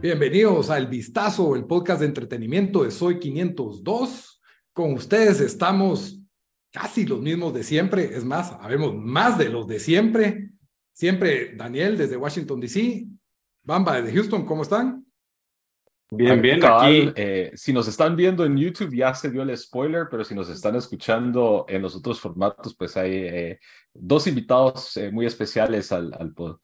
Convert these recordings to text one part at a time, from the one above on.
Bienvenidos a El Vistazo, el podcast de entretenimiento de Soy 502. Con ustedes estamos casi los mismos de siempre, es más, sabemos más de los de siempre. Siempre Daniel desde Washington, D.C., Bamba desde Houston, ¿cómo están? Bien, bien, aquí, eh, si nos están viendo en YouTube ya se dio el spoiler, pero si nos están escuchando en los otros formatos, pues hay eh, dos invitados eh, muy especiales al, al pod.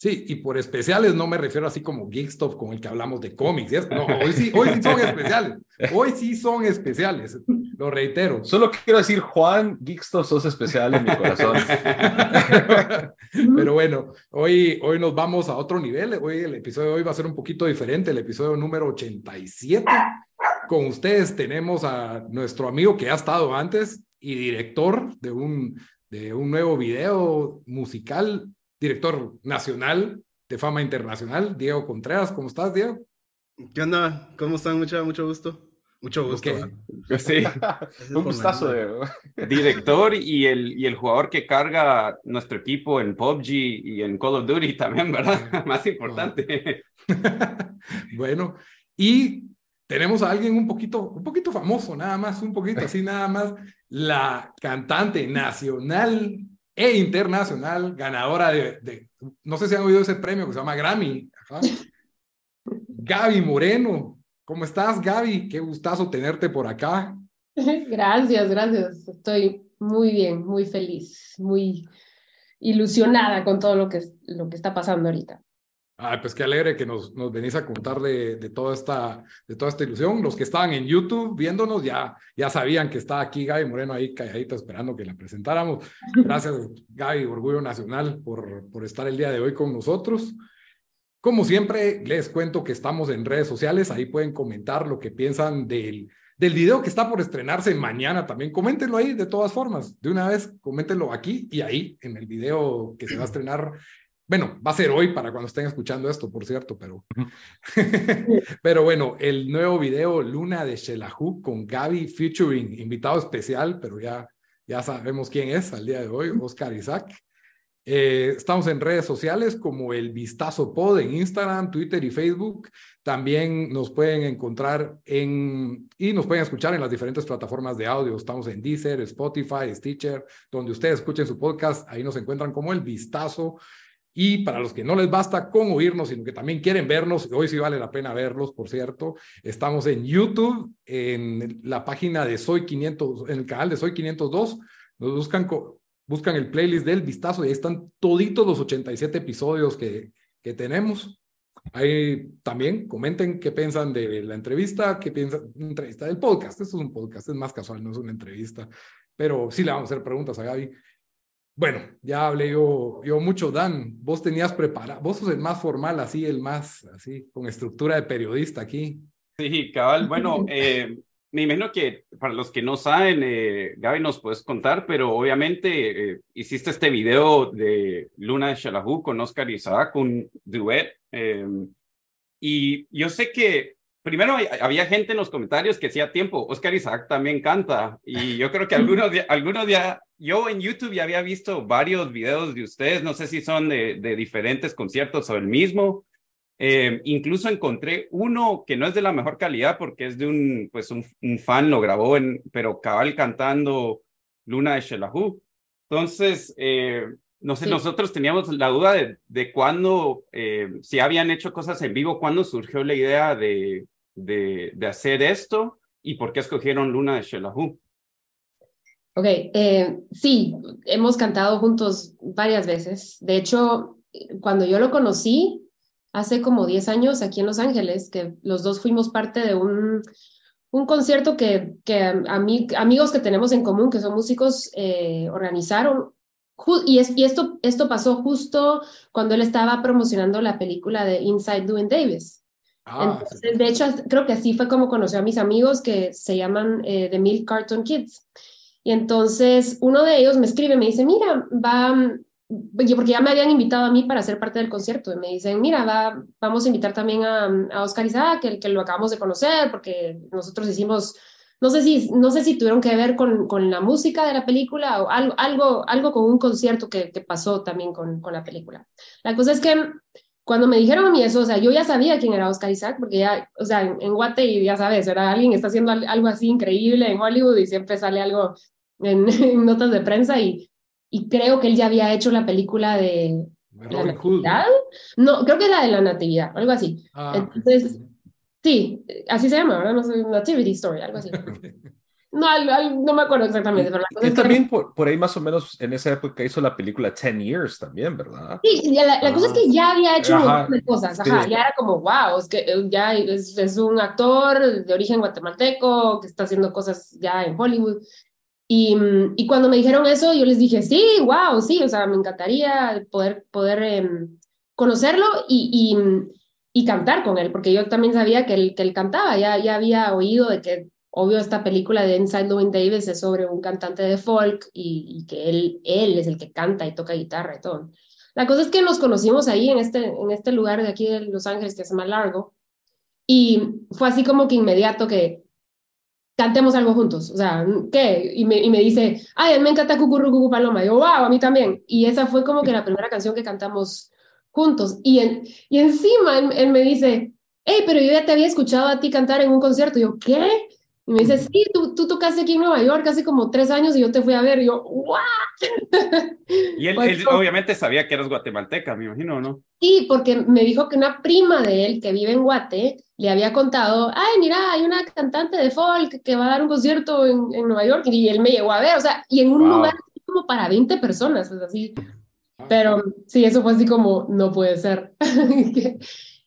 Sí, y por especiales no me refiero así como Geekstop con el que hablamos de cómics. No, hoy sí, hoy sí son especiales. Hoy sí son especiales, lo reitero. Solo quiero decir, Juan, Geekstop, sos especial en mi corazón. Pero bueno, hoy, hoy nos vamos a otro nivel. Hoy el episodio de hoy va a ser un poquito diferente, el episodio número 87. Con ustedes tenemos a nuestro amigo que ha estado antes y director de un, de un nuevo video musical director nacional de fama internacional, Diego Contreras. ¿Cómo estás, Diego? ¿Qué onda? ¿Cómo están? Mucho, mucho gusto. Mucho gusto. Sí, un gustazo. Director y el, y el jugador que carga nuestro equipo en PUBG y en Call of Duty también, ¿verdad? Más importante. bueno, y tenemos a alguien un poquito, un poquito famoso, nada más, un poquito así, nada más, la cantante nacional e internacional, ganadora de, no sé si han oído ese premio que se llama Grammy. Gaby Moreno, ¿cómo estás Gaby? Qué gustazo tenerte por acá. Gracias, gracias. Estoy muy bien, muy feliz, muy ilusionada con todo lo que, lo que está pasando ahorita. Ay, pues qué alegre que nos, nos venís a contar de, de, toda esta, de toda esta ilusión. Los que estaban en YouTube viéndonos ya, ya sabían que está aquí Gaby Moreno ahí calladita esperando que la presentáramos. Gracias, Gaby, Orgullo Nacional, por, por estar el día de hoy con nosotros. Como siempre, les cuento que estamos en redes sociales. Ahí pueden comentar lo que piensan del, del video que está por estrenarse mañana también. Coméntenlo ahí de todas formas. De una vez, coméntenlo aquí y ahí en el video que se va a estrenar bueno, va a ser hoy para cuando estén escuchando esto, por cierto, pero. pero bueno, el nuevo video Luna de Shelahu con Gaby featuring invitado especial, pero ya, ya sabemos quién es al día de hoy, Oscar Isaac. Eh, estamos en redes sociales como el Vistazo Pod en Instagram, Twitter y Facebook. También nos pueden encontrar en y nos pueden escuchar en las diferentes plataformas de audio. Estamos en Deezer, Spotify, Stitcher, donde ustedes escuchen su podcast. Ahí nos encuentran como el Vistazo. Y para los que no les basta con oírnos, sino que también quieren vernos, hoy sí vale la pena verlos, por cierto, estamos en YouTube, en la página de Soy 500, en el canal de Soy 502, nos buscan, buscan el playlist del vistazo y ahí están toditos los 87 episodios que, que tenemos. Ahí también comenten qué piensan de la entrevista, qué piensan de entrevista del podcast. Esto es un podcast, es más casual, no es una entrevista, pero sí le vamos a hacer preguntas a Gaby. Bueno, ya hablé yo, yo mucho, Dan. Vos tenías preparado, vos sos el más formal, así, el más, así, con estructura de periodista aquí. Sí, cabal. Bueno, eh, me imagino que para los que no saben, eh, Gaby nos puedes contar, pero obviamente eh, hiciste este video de Luna de Shalahu con Oscar Isaac, un duet. y yo sé que primero había gente en los comentarios que hacía tiempo, Oscar Isaac también canta, y yo creo que algunos, algunos ya yo en YouTube ya había visto varios videos de ustedes, no sé si son de, de diferentes conciertos o el mismo. Eh, incluso encontré uno que no es de la mejor calidad porque es de un, pues un, fan, lo grabó, en, pero cabal cantando Luna de Shelahu. Entonces, eh, no sé, nosotros teníamos la duda de, de cuándo, eh, si habían hecho cosas en vivo, cuándo surgió la idea de, de, de hacer esto y por qué escogieron Luna de Shelahu. Ok, eh, sí, hemos cantado juntos varias veces. De hecho, cuando yo lo conocí, hace como 10 años aquí en Los Ángeles, que los dos fuimos parte de un, un concierto que, que amigos que tenemos en común, que son músicos, eh, organizaron y, es, y esto, esto pasó justo cuando él estaba promocionando la película de Inside Doing Davis. Ah, Entonces, de hecho, creo que así fue como conoció a mis amigos que se llaman eh, The Milk Carton Kids. Y entonces uno de ellos me escribe, me dice, mira, va, porque ya me habían invitado a mí para ser parte del concierto, y me dicen, mira, va, vamos a invitar también a, a Oscar Isaac, que, que lo acabamos de conocer, porque nosotros hicimos, no sé si, no sé si tuvieron que ver con, con la música de la película o algo, algo, algo con un concierto que, que pasó también con, con la película. La cosa es que cuando me dijeron a mí eso, o sea, yo ya sabía quién era Oscar Isaac, porque ya, o sea, en, en Guate, ya sabes, era alguien está haciendo algo así increíble en Hollywood y siempre sale algo en, notas de prensa y, y creo que él ya había hecho la película de la Natividad. No, creo que era de la Natividad, algo así. Ah, Entonces, sí, así se llama, ¿verdad? No sé, Nativity Story, algo así. No, no me acuerdo exactamente. Pero la también por, por, ahí más o menos en esa época hizo la película Ten Years también, ¿verdad? Sí, la, la cosa es que ah. ya había hecho un montón de cosas, ajá, ya era como, wow, es que eh, ya es, es, un actor de origen guatemalteco que está haciendo cosas ya en Hollywood. Y, y, cuando me dijeron eso, yo les dije, sí, wow, sí, o sea, me encantaría poder, poder em, conocerlo y, y, y, cantar con él, porque yo también sabía que él, que él cantaba, ya, ya había oído de que, obvio, esta película de Inside Louis Davis es sobre un cantante de folk y, que él, él es el que canta y toca guitarra y todo. La cosa es que nos conocimos ahí en este, en este lugar de aquí de Los Ángeles que es más largo y fue así como que inmediato que cantemos algo juntos, o sea, ¿qué? Y me, y me dice, ay, me encanta Cucurru Cucu Paloma, yo, wow, a mí también, y esa fue como que la primera canción que cantamos juntos, y, en, y encima él, me dice, hey, pero yo ya te había escuchado a ti cantar en un concierto, y yo, ¿qué? Y me dice, sí, tú, tú tocaste aquí en Nueva York hace como tres años y yo te fui a ver. Y yo, ¿what? Y él, pues, obviamente sabía que eras guatemalteca, me imagino, ¿no? Sí, porque me dijo que una prima de él que vive en Guate le había contado, ay, mira, hay una cantante de folk que va a dar un concierto en, en Nueva York y él me llegó a ver, o sea, y en un lugar como para 20 personas, es así. Pero sí, eso fue así como, no puede ser.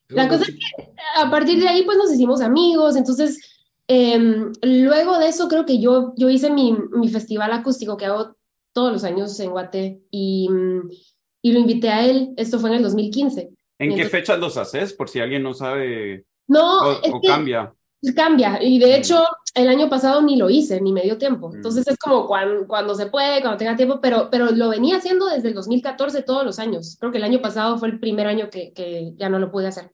La cosa es que a partir de ahí pues nos hicimos amigos, entonces em, luego de eso creo que yo, yo hice mi, mi festival acústico que hago todos los años en Guate y, y lo invité a él, esto fue en el 2015. ¿En qué fechas los haces? Por si alguien no sabe. No, o, es cambia. Cambia, y de mm. hecho el año pasado ni lo hice, ni me dio tiempo. Mm. Entonces es como cuando, cuando se puede, cuando tenga tiempo, pero, pero lo venía haciendo desde el 2014 todos los años. Creo que el año pasado fue el primer año que, que ya no lo pude hacer.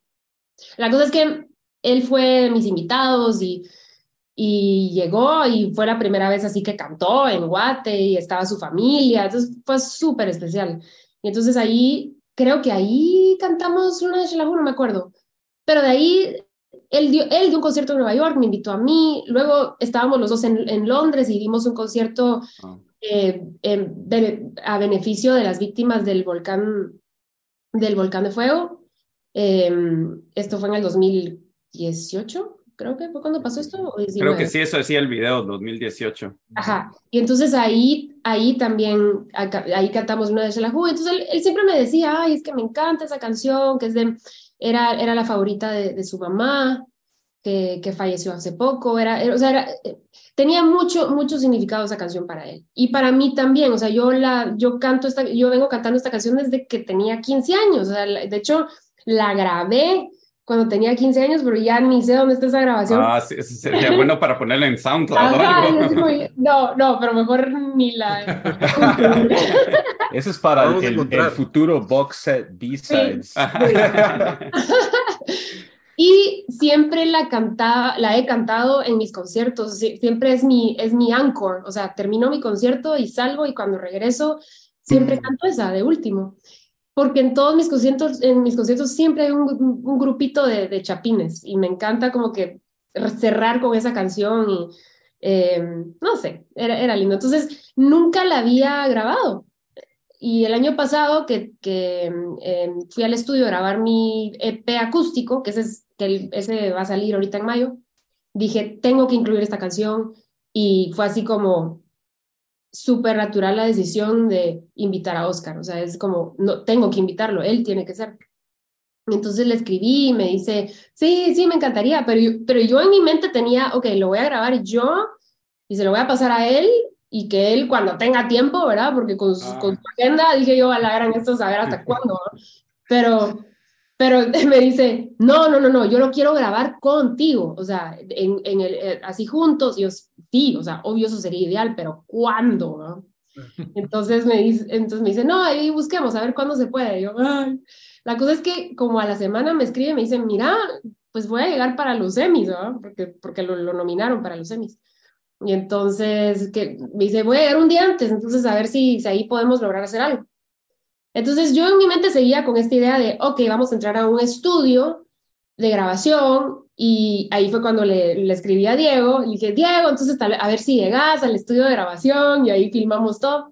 La cosa es que él fue mis invitados y, y llegó y fue la primera vez así que cantó en Guate y estaba su familia, entonces fue súper especial. Y entonces ahí, creo que ahí cantamos Luna de Shelahu, no me acuerdo, pero de ahí él dio, él dio un concierto en Nueva York, me invitó a mí, luego estábamos los dos en, en Londres y dimos un concierto ah. eh, a beneficio de las víctimas del volcán, del volcán de fuego. Eh, esto fue en el 2018, creo que fue cuando pasó esto. creo que sí, eso decía el video, 2018. Ajá, y entonces ahí, ahí también, ahí cantamos una de Shelahu, entonces él, él siempre me decía, ay, es que me encanta esa canción, que es de era, era la favorita de, su mamá, que, que, falleció hace poco, era, o sea, eh, tenía mucho, mucho significado esa canción para él. Y para mí también, o sea, yo, la, yo, canto esta, yo vengo cantando esta canción desde que tenía 15 años, o sea, de hecho, la grabé cuando tenía 15 años, pero ya ni sé dónde está esa grabación. Ah, sí, sería bueno para ponerla en SoundCloud. no, no, pero mejor ni la... Eso es para el, futuro box set B-Sides. y siempre la cantaba, la he cantado en mis conciertos, siempre es mi, es mi anchor, o sea, termino mi concierto y salgo y cuando regreso siempre canto esa de último porque en todos mis conciertos, en mis conciertos siempre hay un, grupito de, chapines y me encanta como que cerrar con esa canción y eh, no sé, era, era, lindo. Entonces, nunca la había grabado. Y el año pasado que, que eh, fui al estudio a grabar mi EP acústico, que ese, es, que ese va a salir ahorita en mayo, dije, tengo que incluir esta canción y fue así como, súper natural la decisión de invitar a Oscar, o sea, es como, no, tengo que invitarlo, él tiene que ser. Entonces le escribí y me dice, sí, sí, me encantaría, pero yo, pero yo en mi mente tenía, ok, lo voy a grabar yo y se lo voy a pasar a él y que él cuando tenga tiempo, ¿verdad? Porque con, su- Ah. con su agenda dije yo, a la gran esto saber hasta cuándo, ¿no? Pero, pero me dice, no, no, no, no, yo lo quiero grabar contigo, o sea, en, en el, eh, así juntos, y yo, sí, o sea, obvio eso sería ideal, pero ¿cuándo? no? Entonces me dice, entonces me dice, no, ahí busquemos a ver cuándo se puede. Y yo, ay. La cosa es que como a la semana me escribe me dice, mira, pues voy a llegar para los Emmys, ¿no? Porque, porque lo, lo nominaron para los Emmys. Y entonces que me dice, voy a llegar un día antes, entonces a ver si, si ahí podemos lograr hacer algo. Entonces yo en mi mente seguía con esta idea de, ok, vamos a entrar a un estudio de grabación y ahí fue cuando le, le escribí a Diego, le dije, Diego, entonces tal- a ver si llegas al estudio de grabación y ahí filmamos todo.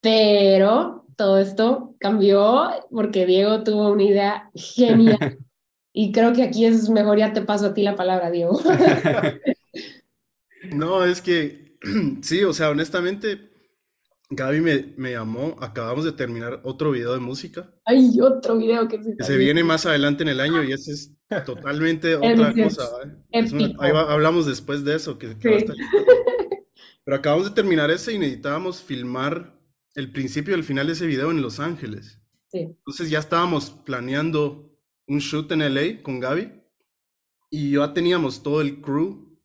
Pero todo esto cambió porque Diego tuvo una idea genial y creo que aquí es mejor ya te paso a ti la palabra, Diego. No, es que sí, o sea, honestamente, Gaby me, me llamó, acabamos de terminar otro video de música, Hay otro video que se viene más adelante en el año y ese es totalmente otra Épico. cosa, ¿eh? Es una- Épico. ahí va- hablamos después de eso, que, Sí. Pero acabamos de terminar ese y necesitábamos filmar el principio y el final de ese video en Los Ángeles. Sí. Entonces ya estábamos planeando un shoot en LA con Gaby y ya teníamos todo el crew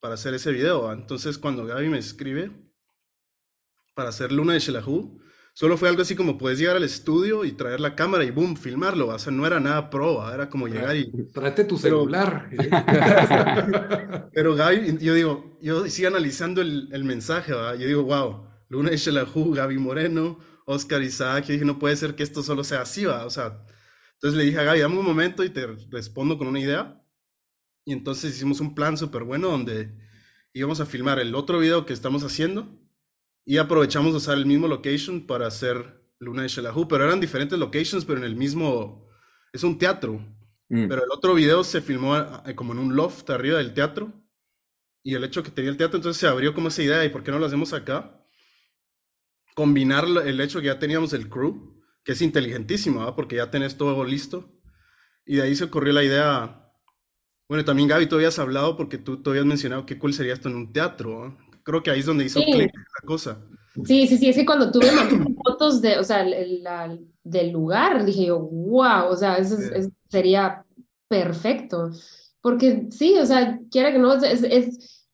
para hacer ese video. Entonces cuando Gaby me escribe para hacer Luna de Shelahu, solo fue algo así como puedes llegar al estudio y traer la cámara y boom, filmarlo. O sea, no era nada pro, ¿va? era como llegar y... Tráete tu Pero- celular. Pero Gaby, yo digo, yo sigo analizando el, el mensaje, ¿va? Yo digo, wow, Luna de Shelahu, Gaby Moreno, Oscar Isaac, yo dije, no puede ser que esto solo sea así, ¿va? O sea, entonces le dije a Gaby, dame un momento y te respondo con una idea. Y entonces hicimos un plan súper bueno donde íbamos a filmar el otro video que estamos haciendo y aprovechamos de usar el mismo location para hacer Luna de Shelahu, pero eran diferentes locations, pero en el mismo, es un teatro. Mm. Pero el otro video se filmó eh, como en un loft arriba del teatro. Y el hecho que tenía el teatro, entonces se abrió como esa idea, ¿y por qué no lo hacemos acá? Combinar el hecho que ya teníamos el crew, que es inteligentísimo, ¿va? Porque ya tenés todo listo. Y de ahí se ocurrió la idea. Bueno, también Gaby, tú habías hablado porque tú, tú habías mencionado qué cool sería esto en un teatro, ¿va? Creo que ahí es donde hizo Sí. clic la cosa. Sí, sí, sí, es que cuando tuve fotos de, o sea, el- la- del lugar, dije yo, wow, o sea, eso es- sería perfecto. Porque sí, o sea, quiera que no, es, es-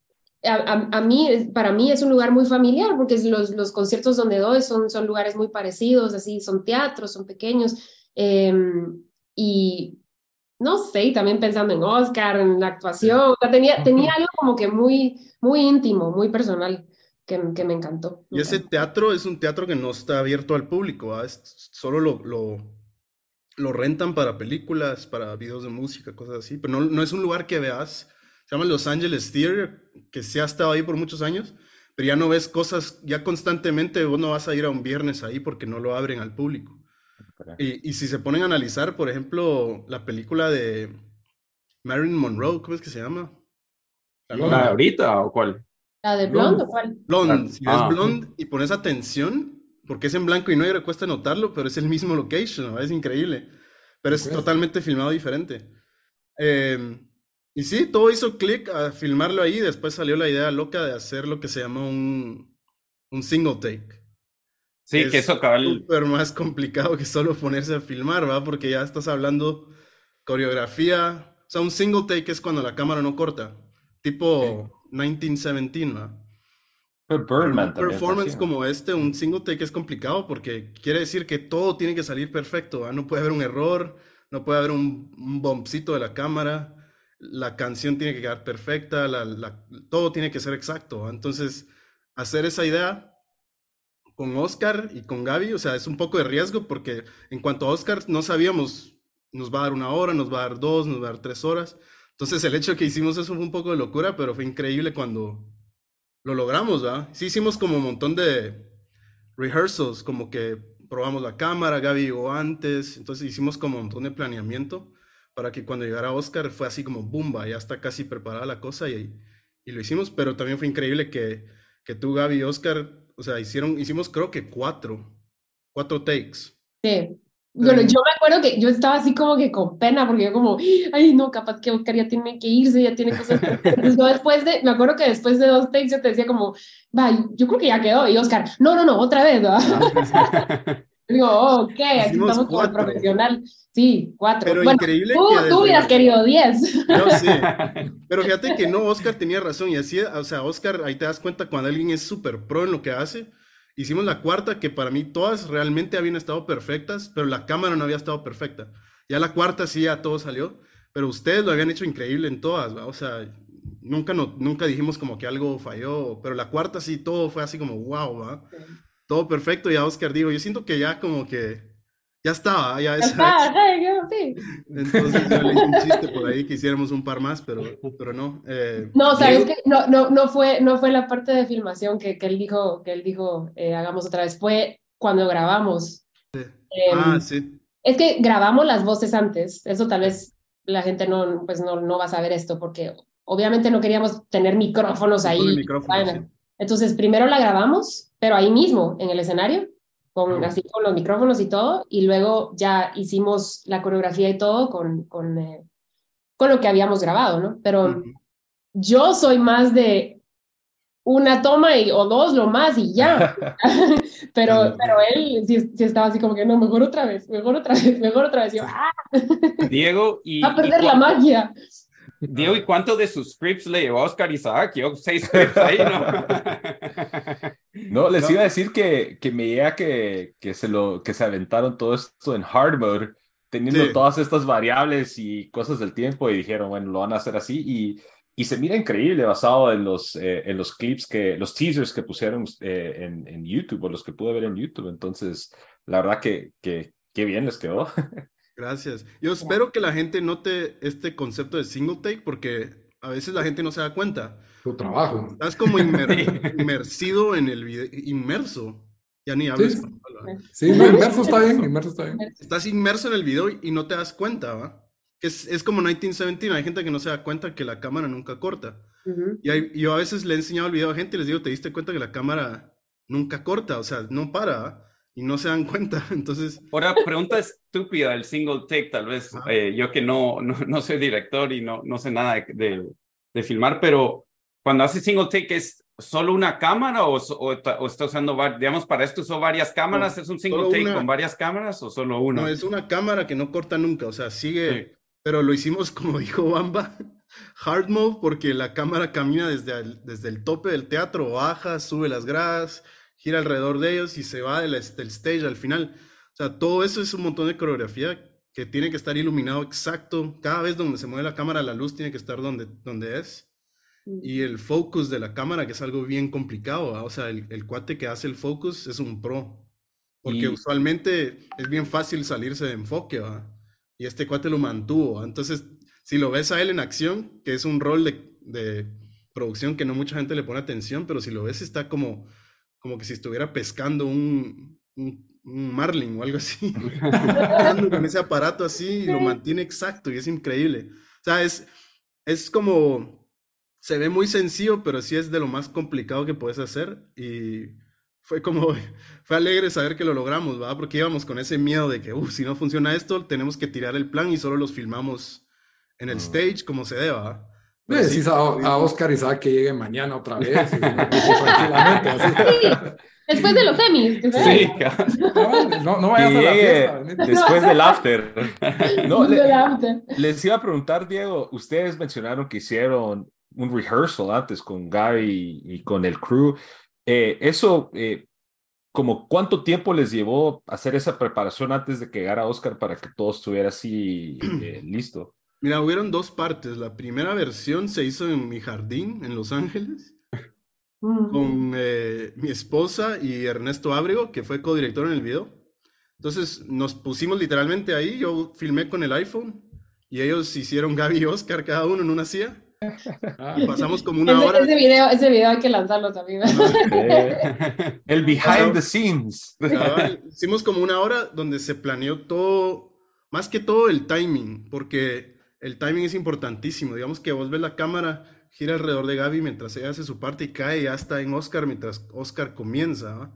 a, a- a mí, para mí es un lugar muy familiar, porque los, los conciertos donde doy son, son lugares muy parecidos, así, son teatros, son pequeños, em, y no sé, y también pensando en Oscar, en la actuación, o sea, tenía, tenía algo como que muy, muy íntimo, muy personal, que, que me encantó. Y ese teatro es un teatro que no está abierto al público, ¿va? Es- solo lo, lo, lo rentan para películas, para videos de música, cosas así, pero no, no es un lugar que veas. Se llama Los Angeles Theater, que se ha estado ahí por muchos años, pero ya no ves cosas, ya constantemente vos no vas a ir a un viernes ahí porque no lo abren al público. Y, y si se ponen a analizar, por ejemplo, la película de Marilyn Monroe, ¿cómo es que se llama? La Blonde. ¿La nueva. de ahorita o cuál? ¿La de Blonde o cuál? Blonde, si ves Ah. Blonde y pones atención, porque es en blanco y negro, cuesta notarlo, pero es el mismo location, ¿no? es increíble. Pero es totalmente filmado diferente. Eh, y sí, todo hizo clic a filmarlo ahí. Después salió la idea loca de hacer lo que se llama un, un single take. Sí, Es que eso cabal. súper más complicado que solo ponerse a filmar, ¿va? Porque ya estás hablando coreografía. O sea, un single take es cuando la cámara no corta. Tipo 1917, ¿va? Pero Birdman un performance como este, un single take es complicado porque quiere decir que todo tiene que salir perfecto, ¿va? No puede haber un error, no puede haber un, un bumpcito de la cámara, la canción tiene que quedar perfecta, la- la- todo tiene que ser exacto. Entonces, hacer esa idea con Oscar y con Gaby, o sea, es un poco de riesgo porque en cuanto a Oscar no sabíamos, nos va a dar una hora, nos va a dar dos, nos va a dar tres horas. Entonces, el hecho que hicimos eso fue un poco de locura, pero fue increíble cuando lo logramos, ¿va? Sí hicimos como un montón de rehearsals, como que probamos la cámara, Gaby llegó antes, entonces hicimos como un montón de planeamiento para que cuando llegara Oscar fue así como bumba, ya está casi preparada la cosa y, y lo hicimos, pero también fue increíble que, que tú, Gaby y Oscar, o sea, hicieron, hicimos creo que cuatro, cuatro takes. Sí, Bueno, yo me acuerdo que yo estaba así como que con pena, porque yo como, ay, no, capaz que Oscar ya tiene que irse, ya tiene cosas. Entonces, yo después de, me acuerdo que después de dos takes yo te decía como, va, yo creo que ya quedó. Y Oscar, no, no, no, otra vez, ¿verdad? Digo, oh, ok, aquí Hicimos estamos como cuatro. profesional. Sí, cuatro. Pero bueno, increíble tú, que tú hubieras querido diez. Yo sé. Pero fíjate que no, Oscar tenía razón. Y así, o sea, Oscar, ahí te das cuenta cuando alguien es súper pro en lo que hace. Hicimos la cuarta, que para mí todas realmente habían estado perfectas, pero la cámara no había estado perfecta. Ya la cuarta sí, ya todo salió. Pero ustedes lo habían hecho increíble en todas, ¿va? O sea, nunca, no, nunca dijimos como que algo falló. Pero la cuarta sí, todo fue así como, wow, ¿va? Todo perfecto. Y a Oscar digo, yo siento que ya como que, ya estaba, ya Ya yo, sí. entonces yo le hice un chiste por ahí que hiciéramos un par más, pero, pero no. eh, No, sabes que no, no, no fue, no fue la parte de filmación que, que él dijo, que él dijo, eh, hagamos otra vez, fue cuando grabamos. Em, ah, sí. Es que grabamos las voces antes, eso tal vez la gente no, pues no, no va a saber esto, porque obviamente no queríamos tener micrófonos ahí. micrófono, sí. Entonces, primero la grabamos, pero ahí mismo, en el escenario, con, así con los micrófonos y todo, y luego ya hicimos la coreografía y todo con, con, eh, con lo que habíamos grabado, ¿no? Pero yo soy más de una toma y, o dos, lo más, y ya. pero, pero él sí, sí estaba así como que, no, mejor otra vez, mejor otra vez, mejor otra vez. Yo, ah, Diego, y, va a y perder la magia. Diego, ¿y cuánto de sus scripts le llevó a Oscar Isaac? Yo seis scripts ahí, ¿no? No, les No. iba a decir que, que me llega que, que, se lo, que se aventaron todo esto en hard mode, teniendo Sí. todas estas variables y cosas del tiempo, y dijeron, bueno, lo van a hacer así, y, y se mira increíble basado en los, eh, en los clips, que, los teasers que pusieron eh, en, en YouTube, o los que pude ver en YouTube. Entonces, la verdad que, que, que bien les quedó. Gracias. Yo espero que la gente note este concepto de single take porque a veces la gente no se da cuenta. Tu trabajo. Estás como inmer- inmersido en el video, inmerso. Ya ni hablo Sí. Sí, no, inmerso está bien, inmerso está bien. Estás inmerso en el video y no te das cuenta, ¿va? Es, es como 1917, hay gente que no se da cuenta que la cámara nunca corta. Y hay- yo a veces le he enseñado el video a gente y les digo, ¿te diste cuenta que la cámara nunca corta? O sea, no para, ¿va? Y no se dan cuenta. Entonces, Ahora, pregunta estúpida del single take, tal vez. Eh, yo que no, no, no soy director y no, no sé nada de, de, de filmar, pero cuando hace single take, ¿es solo una cámara o, o, o está usando, digamos, para esto usó varias cámaras? No, ¿Es un single take una. con varias cámaras o solo una? no, es una cámara que no corta nunca. O sea, sigue, Sí. pero lo hicimos como dijo Bamba, hard mode, porque la cámara camina desde el, desde el tope del teatro, baja, sube las gradas, gira alrededor de ellos y se va del, del stage al final. O sea, todo eso es un montón de coreografía que tiene que estar iluminado exacto. Cada vez donde se mueve la cámara, la luz tiene que estar donde, donde es. Y el focus de la cámara, que es algo bien complicado, ¿va? O sea, el, el cuate que hace el focus es un pro. Porque Y- usualmente es bien fácil salirse de enfoque, ¿va? Y este cuate lo mantuvo, ¿va? Entonces, si lo ves a él en acción, que es un rol de, de producción que no mucha gente le pone atención, pero si lo ves está como, como que si estuviera pescando un, un, un marlin o algo así. Con ese aparato así y lo mantiene exacto y es increíble. O sea, es, es como, se ve muy sencillo, pero sí es de lo más complicado que puedes hacer y fue como, fue alegre saber que lo logramos, ¿verdad? Porque íbamos con ese miedo de que, uff, si no funciona esto, tenemos que tirar el plan y solo los filmamos en el stage como se deba. Le sí, decís a, a Oscar Isaac que llegue mañana otra vez. así. Después de los semis. Sí. No, no, no vayas a la fiesta. después del after. No, le- Del after. les iba a preguntar, Diego, ustedes mencionaron que hicieron un rehearsal antes con Gary y con el crew. Eh, eso, eh, como cuánto tiempo les llevó hacer esa preparación antes de que llegara Oscar para que todo estuviera así eh, listo? Mira, hubieron dos partes. La primera versión se hizo en mi jardín en Los Ángeles Mm. con eh, mi esposa y Ernesto Ábrego, que fue codirector en el video. Entonces nos pusimos literalmente ahí, yo filmé con el iPhone y ellos hicieron Gaby y Oscar cada uno en una silla Ah, y pasamos como una Ese, hora. ese video, ese video hay que lanzarlo también. Eh, el behind the scenes. Cabal, Hicimos como una hora donde se planeó todo, más que todo el timing, porque el timing es importantísimo. Digamos que vos ves la cámara, gira alrededor de Gaby mientras ella hace su parte y cae y ya está en Oscar mientras Oscar comienza.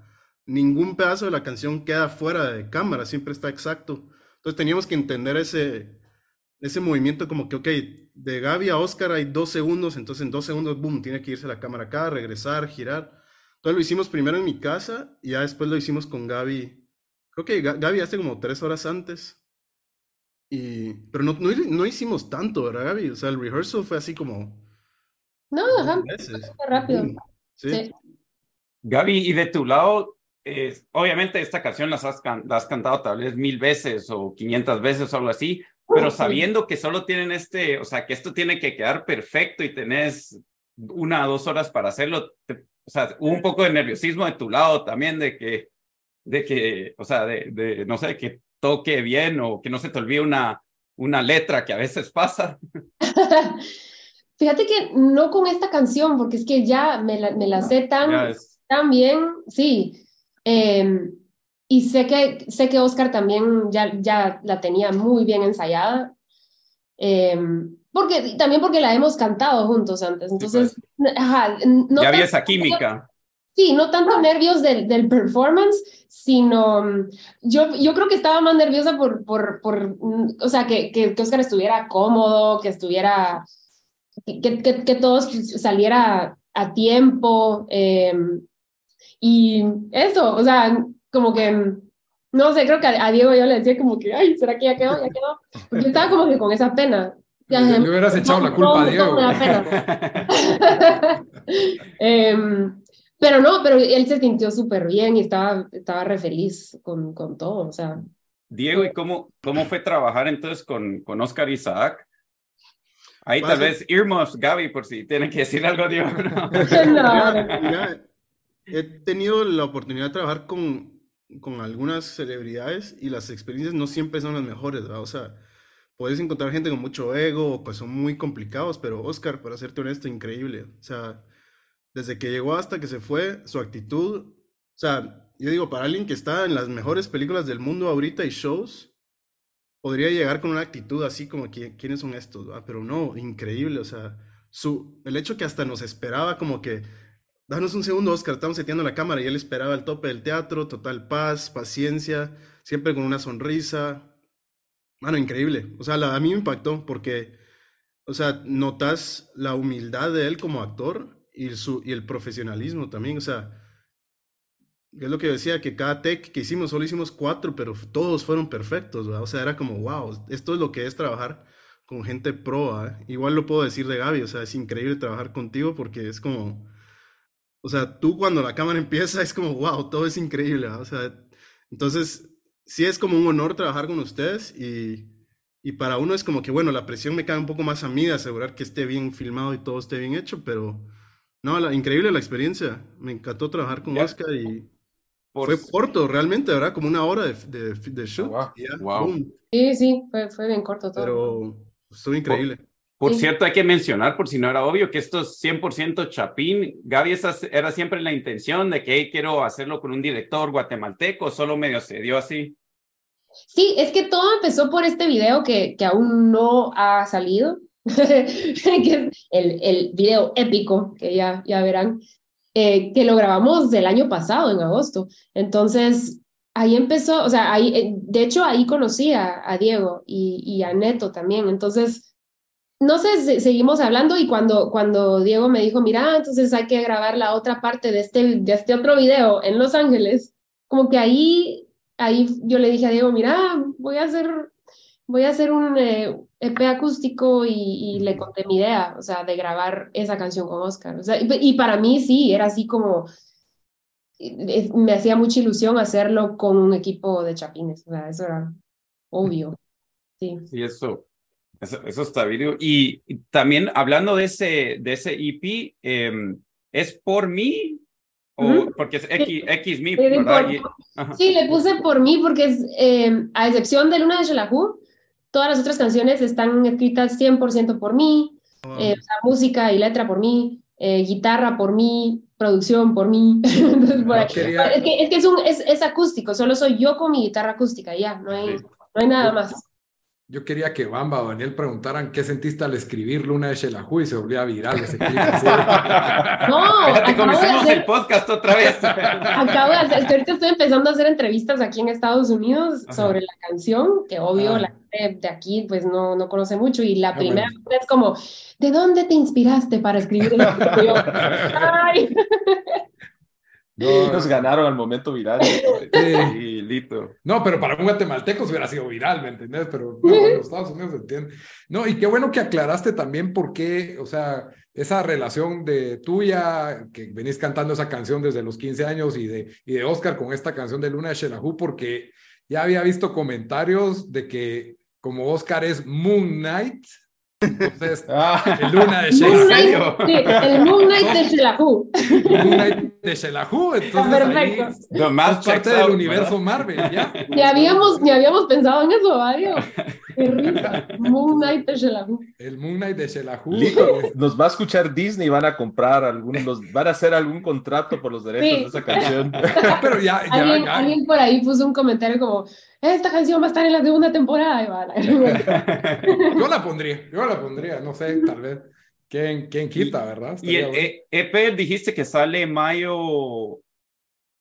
ningún pedazo de la canción queda fuera de cámara, siempre está exacto. Entonces teníamos que entender ese, ese movimiento como que, ok, de Gaby a Oscar hay dos segundos, entonces en dos segundos, boom, tiene que irse la cámara acá, regresar, girar. Entonces lo hicimos primero en mi casa y ya después lo hicimos con Gaby. Creo que Gaby hace como tres horas antes. Y, pero no, no, hicimos tanto, ¿verdad, Gaby? O sea, el rehearsal fue así como... No, ajá, fue rápido. ¿Sí? Gaby, y de tu lado, obviamente esta canción las has, has, cantado tal vez mil veces o quinientas veces o algo así, pero sabiendo que solo tienen este, o sea, que esto tiene que quedar perfecto y tenés una o dos horas para hacerlo, o sea, hubo un poco de nerviosismo de tu lado también de que, de que, o sea, de, de no sé, que toque bien o que no se te olvide una, una letra que a veces pasa. Fíjate que no con esta canción, porque es que ya me la, me la sé tan, tan bien, sí. Em, y sé que, sé que Oscar también ya, ya la tenía muy bien ensayada. Em, porque, también porque la hemos cantado juntos antes. Entonces, pues. no ya había esa química. Sí, no tanto nervios del, del performance, sino mm, yo, yo creo que estaba más nerviosa por, por, por mm, o sea, que, que, Oscar estuviera cómodo, que estuviera, que, que, que todo saliera a tiempo. Em, y eso, o sea, como que, no sé, creo que a, Diego yo le decía como que, ay, ¿será que ya quedó? Ya quedó. Yo estaba como que con esa pena. Ya, le, hubieras echado la culpa a Diego. Em, pero no, pero él se sintió súper bien y estaba, estaba re feliz con, con todo, o sea. Diego, ¿y cómo, cómo fue trabajar entonces con, con Oscar Isaac? Ahí tal vez earmuffs, Gaby, por si tienen que decir algo, Diego. no he tenido la oportunidad de trabajar con, con algunas celebridades y las experiencias no siempre son las mejores, ¿verdad? O sea, puedes encontrar gente con mucho ego, pues son muy complicados, pero Oscar, para serte honesto, increíble. O sea, desde que llegó hasta que se fue, su actitud, o sea, yo digo, para alguien que está en las mejores películas del mundo ahorita y shows, podría llegar con una actitud así como, ¿quiénes son estos? Pero no, increíble, o sea, su, el hecho que hasta nos esperaba como que Danos un segundo, Oscar, estamos seteando la cámara y él esperaba el tope del teatro, total paz, paciencia, siempre con una sonrisa. Mano, increíble. O sea, a mí me impactó porque, o sea, notas la humildad de él como actor y, su, y el profesionalismo también. O sea, es lo que decía, que cada tech que hicimos, solo hicimos cuatro, pero todos fueron perfectos, O sea, era como, wow, esto es lo que es trabajar con gente pro, Igual lo puedo decir de Gaby, o sea, es increíble trabajar contigo porque es como o sea, tú cuando la cámara empieza es como, wow, todo es increíble. O sea, entonces, sí es como un honor trabajar con ustedes y, y, para uno es como que, bueno, la presión me cae un poco más a mí de asegurar que esté bien filmado y todo esté bien hecho, pero no, la, increíble la experiencia. Me encantó trabajar con Oscar y fue corto, realmente, ¿verdad? Como una hora de, de, shoot. wow. Sí, sí, fue, fue bien corto todo. Pero estuvo increíble. Por cierto, hay que mencionar, por si no era obvio, que esto es 100% Chapín. Gaby, esa era siempre la intención de que quiero hacerlo con un director guatemalteco, solo medio se dio así. Sí, es que todo empezó por este video que, que aún no ha salido, que es el, el video épico, que ya, ya verán, eh, que lo grabamos del año pasado, en agosto. Entonces, ahí empezó, o sea, ahí, eh, de hecho, ahí conocí a, a Diego y, y a Neto también. Entonces, no sé, seguimos hablando y cuando, cuando Diego me dijo, mira, entonces hay que grabar la otra parte de este, de este otro video en Los Ángeles, como que ahí, ahí yo le dije a Diego, mira, voy a hacer, voy a hacer un eh, e acústico y, le conté mi idea, o sea, de grabar esa canción con Oscar. O sea, y, para mí sí, era así como, me hacía mucha ilusión hacerlo con un equipo de chapines, o sea, eso era obvio. Sí. Y eso, eso, está video. Y, también hablando de ese, de ese EP, em, ¿es por mí? O porque es X, X me, Sí, le puse por mí porque es, em, a excepción de Luna de Shelahu, todas las otras canciones están escritas 100% por mí, eh, música y letra por mí, eh, guitarra por mí, producción por mí. es, que, es, que es, un, es, es, acústico, solo soy yo con mi guitarra acústica, ya, no hay, no hay nada más. Yo quería que Bamba o Daniel preguntaran qué sentiste al escribir Luna de Shelahu y se volvía viral ese clip. No, Espérate, hacer- el podcast otra vez. Acabo de hacer, ahorita estoy empezando a hacer entrevistas aquí en Estados Unidos Ajá. sobre la canción, que obvio Ah. la gente de aquí pues no, no conoce mucho, y la Ah, primera bueno. es como, ¿de dónde te inspiraste para escribir? Y yo, "Ay". No, Nos ganaron al momento viral. Sí, listo. No, pero para un guatemalteco se hubiera sido viral, ¿me entendés? Pero no, en los Estados Unidos se entiende. No, y qué bueno que aclaraste también por qué, o sea, esa relación de tuya, que venís cantando esa canción desde los 15 años y de, y de Oscar con esta canción de Luna de Shelahu, porque ya había visto comentarios de que como Oscar es Moon Knight, entonces Ah, el Luna de Shelahu, sí, el Moon Knight de Shelahu. Moon Knight de Shelahu, entonces ahí Perfecto. The math es parte checks del out, universo ¿verdad? Marvel, ¿ya? Ni habíamos, ni habíamos pensado en eso, Mario. Qué risa. Moon Knight de Shelahu. El Moon Knight de Shelahu. Nos va a escuchar Disney y van a comprar algún, los, van a hacer algún contrato por los derechos Sí. de esa canción. Pero ya, ya, Alguien, ya. alguien por ahí puso un comentario como, esta canción va a estar en la segunda temporada. Y va, la- Yo la pondría, yo la pondría, no sé, tal vez. ¿Quién, quién quita, verdad? Y el Estaría bueno. eh, EP dijiste que sale mayo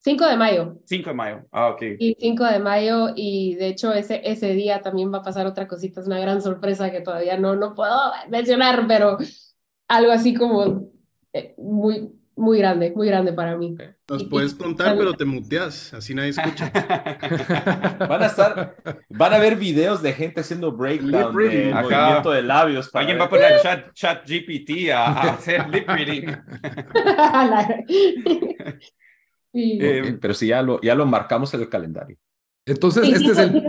5 de mayo. 5 de mayo. Ah, ok. Y 5 de mayo, y de hecho ese, ese día también va a pasar otra cosita, es una gran sorpresa que todavía no, no puedo mencionar, pero algo así como eh, muy, muy grande, muy grande para mí. Nos Y- puedes y- contar, pero te muteas, así nadie escucha. Van a estar, van a ver videos de gente haciendo breakdown Lip reading. de movimiento de labios. para Alguien va a ver. poner chat, chat GPT a, a hacer lip reading. Eh, pero sí, ya lo, ya lo marcamos en el calendario. Entonces, Sí, este es, el.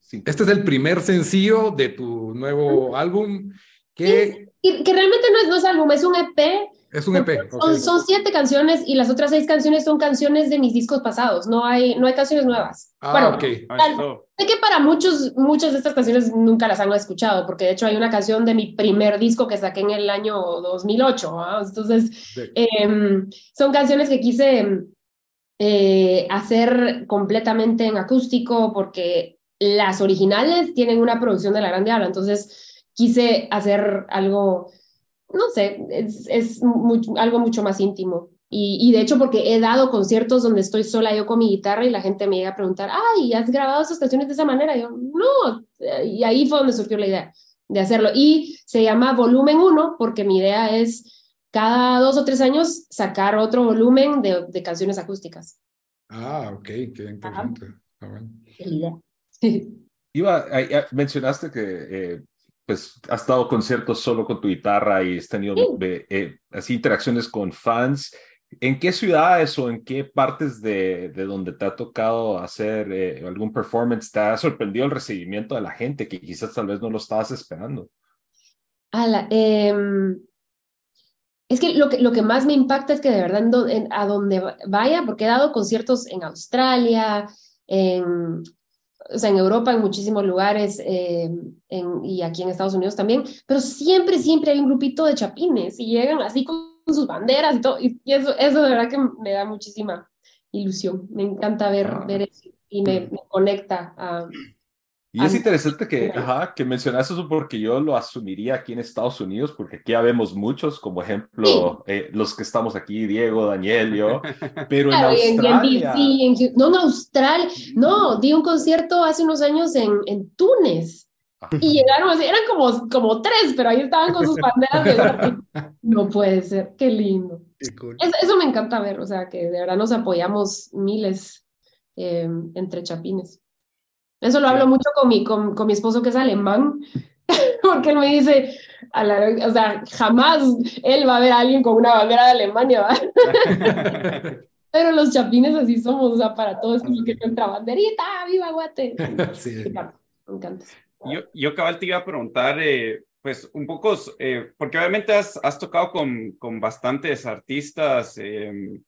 Sí. este es el primer sencillo de tu nuevo álbum, que Y que realmente no es, no es álbum, es un EP. es un EP. Son, son siete canciones y las otras seis canciones son canciones de mis discos pasados. No hay, no hay canciones nuevas. Ah, bueno, ok. ah, sé que para muchos, muchas de estas canciones nunca las han escuchado, porque de hecho hay una canción de mi primer disco que saqué en el año 2008. ¿ah? Entonces, De- em, son canciones que quise em, eh, hacer completamente en acústico porque las originales tienen una producción de la Gran Diabla, entonces quise hacer algo, no sé, es, algo mucho más íntimo. Y, y de hecho porque he dado conciertos donde estoy sola yo con mi guitarra y la gente me llega a preguntar, ay, ¿has grabado esas canciones de esa manera? Y yo, no, y ahí fue donde surgió la idea de hacerlo. Y se llama Volumen 1 porque mi idea es cada dos o tres años sacar otro volumen de, de canciones acústicas. Ah, ok, qué interesante. Bueno. La idea. Iba, ah, mencionaste que eh, pues has dado conciertos solo con tu guitarra y has tenido Sí. eh, eh, así interacciones con fans. ¿En qué ciudades o en qué partes de, de donde te ha tocado hacer eh, algún performance te ha sorprendido el recibimiento de la gente que quizás tal vez no lo estabas esperando? Ala, em, es que lo, que lo que más me impacta es que de verdad en do- en- a donde vaya, porque he dado conciertos en Australia, en, o sea, en Europa, en muchísimos lugares, en- y aquí en Estados Unidos también, pero siempre, siempre hay un grupito de chapines y llegan así con sus banderas y todo, y, y eso, eso de verdad que me da muchísima ilusión, me encanta ver, Ah. ver eso y me, me conecta a... Y es interesante que, ajá, que mencionas eso porque yo lo asumiría aquí en Estados Unidos, porque aquí ya vemos muchos, como ejemplo, Sí. eh, los que estamos aquí, Diego, Daniel, yo, pero en Claro, y en, y en Australia... En no, en Australia, no, di un concierto hace unos años en, en Túnez y llegaron así, eran como, como tres, pero ahí estaban con sus banderas de. No puede ser, qué lindo. Qué cool. Eso, eso me encanta ver, o sea, que de verdad nos apoyamos miles eh, entre chapines. Eso lo hablo mucho con mi, con, con mi esposo que es alemán, porque él me dice, a la- o sea, jamás él va a ver a alguien con una bandera de Alemania, ¿va? Pero los chapines así somos, o sea, para todos es como que nuestra banderita, ¡viva Guate! Sí. Me encanta, me encanta. Yo, yo cabal te iba a preguntar, eh, pues un poco, eh, porque obviamente has, has tocado con, con bastantes artistas, eh,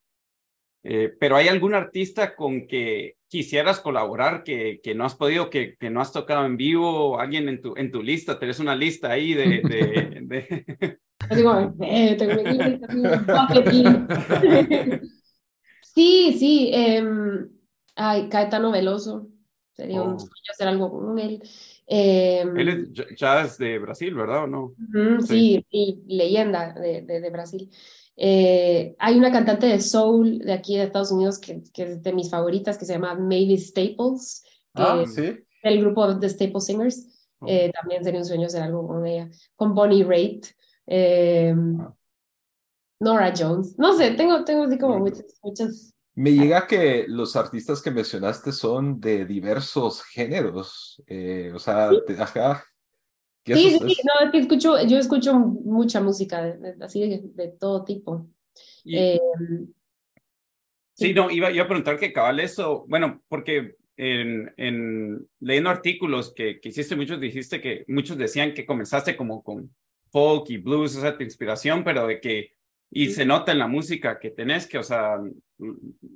eh, pero ¿hay algún artista con que quisieras colaborar que, que no has podido, que, que no has tocado en vivo? ¿Alguien en tu, en tu lista? ¿Tenés una lista ahí de... de, eh, tengo. Sí, sí. em, ay, Caetano Veloso. Sería un Oh. sueño hacer algo con él. Em, Él es jazz de Brasil, ¿verdad o no? Sí, y leyenda de, de, de Brasil. Eh, hay una cantante de soul de aquí de Estados Unidos que, que es de mis favoritas, que se llama Mavis Staples, que Ah, es sí. del grupo The Staple Singers. Eh, también sería un sueño hacer algo con ella. Con Bonnie Raitt, eh, Ah. Nora Jones. No sé, tengo, tengo así como muchas, muchas. Me llega que los artistas que mencionaste son de diversos géneros. eh, o sea, te- ajá. Sí, sí, sí, no, es que escucho, yo escucho mucha música, de- de- así de, de todo tipo. Y- Eh, Sí, no, iba, iba a preguntar que cabal eso, bueno, porque en, en leyendo artículos que, que hiciste, muchos dijiste que muchos decían que comenzaste como con folk y blues, o sea, tu inspiración, pero de que, y se nota en la música que tenés, que, o sea,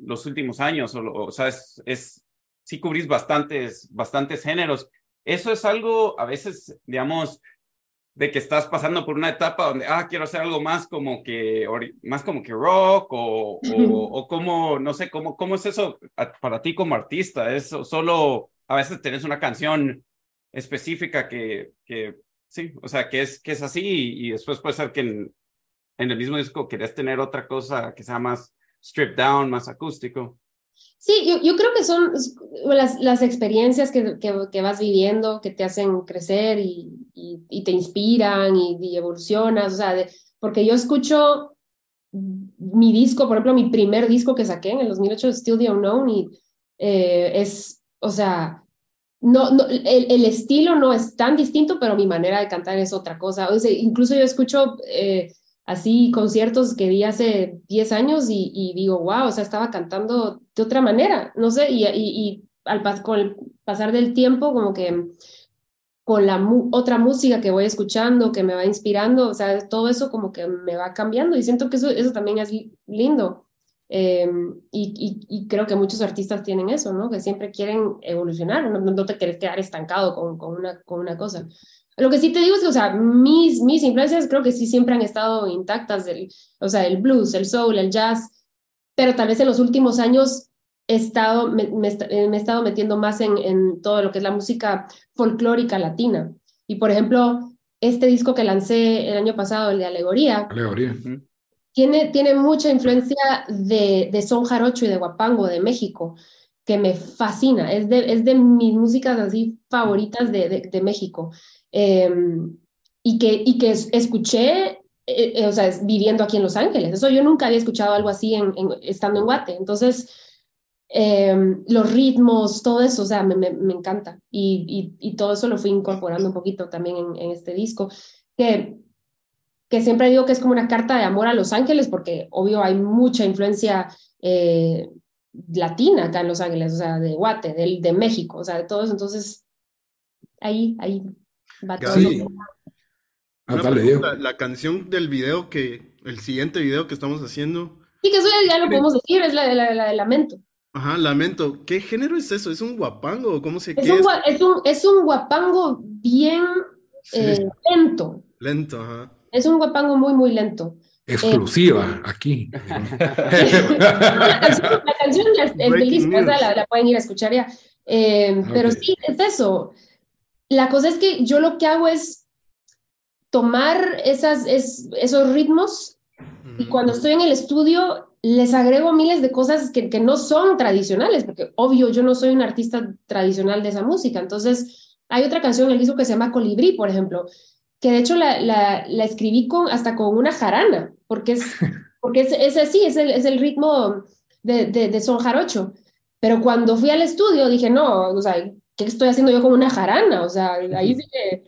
los últimos años, o, o sea, es, es, sí cubrís bastantes, bastantes géneros. Eso es algo, a veces, digamos, de que estás pasando por una etapa donde, ah, quiero hacer algo más como que, más como que rock o, o, o como, no sé, cómo, cómo es eso para ti como artista? ¿Es solo, a veces tenés una canción específica que, que sí, o sea, que es, que es así y, y después puede ser que en, en el mismo disco querés tener otra cosa que sea más stripped down, más acústico. Sí, yo, yo creo que son las, las experiencias que, que, que vas viviendo que te hacen crecer y, y, y te inspiran y, y evolucionas, o sea, de- porque yo escucho mi disco, por ejemplo, mi primer disco que saqué en el 2008, Still the Unknown, y eh, es, o sea, no, no el, el, estilo no es tan distinto, pero mi manera de cantar es otra cosa. O sea, incluso yo escucho eh, así conciertos que vi hace 10 años y, digo, wow, o sea, estaba cantando de otra manera, no sé, y, al pas pasar del tiempo, como que con la otra música que voy escuchando, que me va inspirando, o sea, todo eso como que me va cambiando y siento que eso, eso también es lindo. Eh, y, creo que muchos artistas tienen eso, ¿no? Que siempre quieren evolucionar, no, no te quieres quedar estancado con, una, con una cosa. Lo que sí te digo es que, o sea, mis, mis influencias creo que sí siempre han estado intactas, el, o sea, el blues, el soul, el jazz, pero tal vez en los últimos años he estado, me, me, me he estado metiendo más en, en todo lo que es la música folclórica latina. Y, por ejemplo, este disco que lancé el año pasado, el de Alegoría, Alegoría. tiene, tiene mucha influencia de, de son jarocho y de guapango de México, que me fascina. Es de, es de mis músicas así favoritas de, de, de México. Eh, y, que, y que escuché, eh, o sea, viviendo aquí en Los Ángeles. Eso yo nunca había escuchado algo así en, en, estando en Guate. Entonces, eh, los ritmos, todo eso, o sea, me, me, me encanta. Y, y, y, todo eso lo fui incorporando un poquito también en, en este disco. Que que siempre digo que es como una carta de amor a Los Ángeles, porque obvio hay mucha influencia eh, latina acá en Los Ángeles, o sea, de Guate, de, de México, o sea, de todo eso. Entonces, ahí, ahí va todo. Sí. Ah, dale, pregunta, la canción del video que, el siguiente video que estamos haciendo. Sí, que eso ya, ya lo podemos decir, es la de la, la, la, Lamento. Ajá, Lamento. ¿Qué género es eso? ¿Es un guapango? ¿Cómo se es un, es? es? un, es un guapango bien sí. eh, lento. Lento, ajá. Es un guapango muy, muy lento. Exclusiva, eh, aquí. la canción, la canción es, es del disco, la, la, pueden ir a escuchar ya. Eh, okay. Pero sí, es eso. La cosa es que yo lo que hago es tomar esas, es, esos ritmos y cuando estoy en el estudio les agrego miles de cosas que, que, no son tradicionales, porque obvio yo no soy un artista tradicional de esa música. Entonces, hay otra canción en el disco que se llama Colibrí, por ejemplo, que de hecho la, la, la, escribí con, hasta con una jarana, porque es, porque es, es así, es el, es el ritmo de, de, de, son jarocho. Pero cuando fui al estudio dije, no, o sea, ¿qué estoy haciendo yo con una jarana? O sea, ahí sí que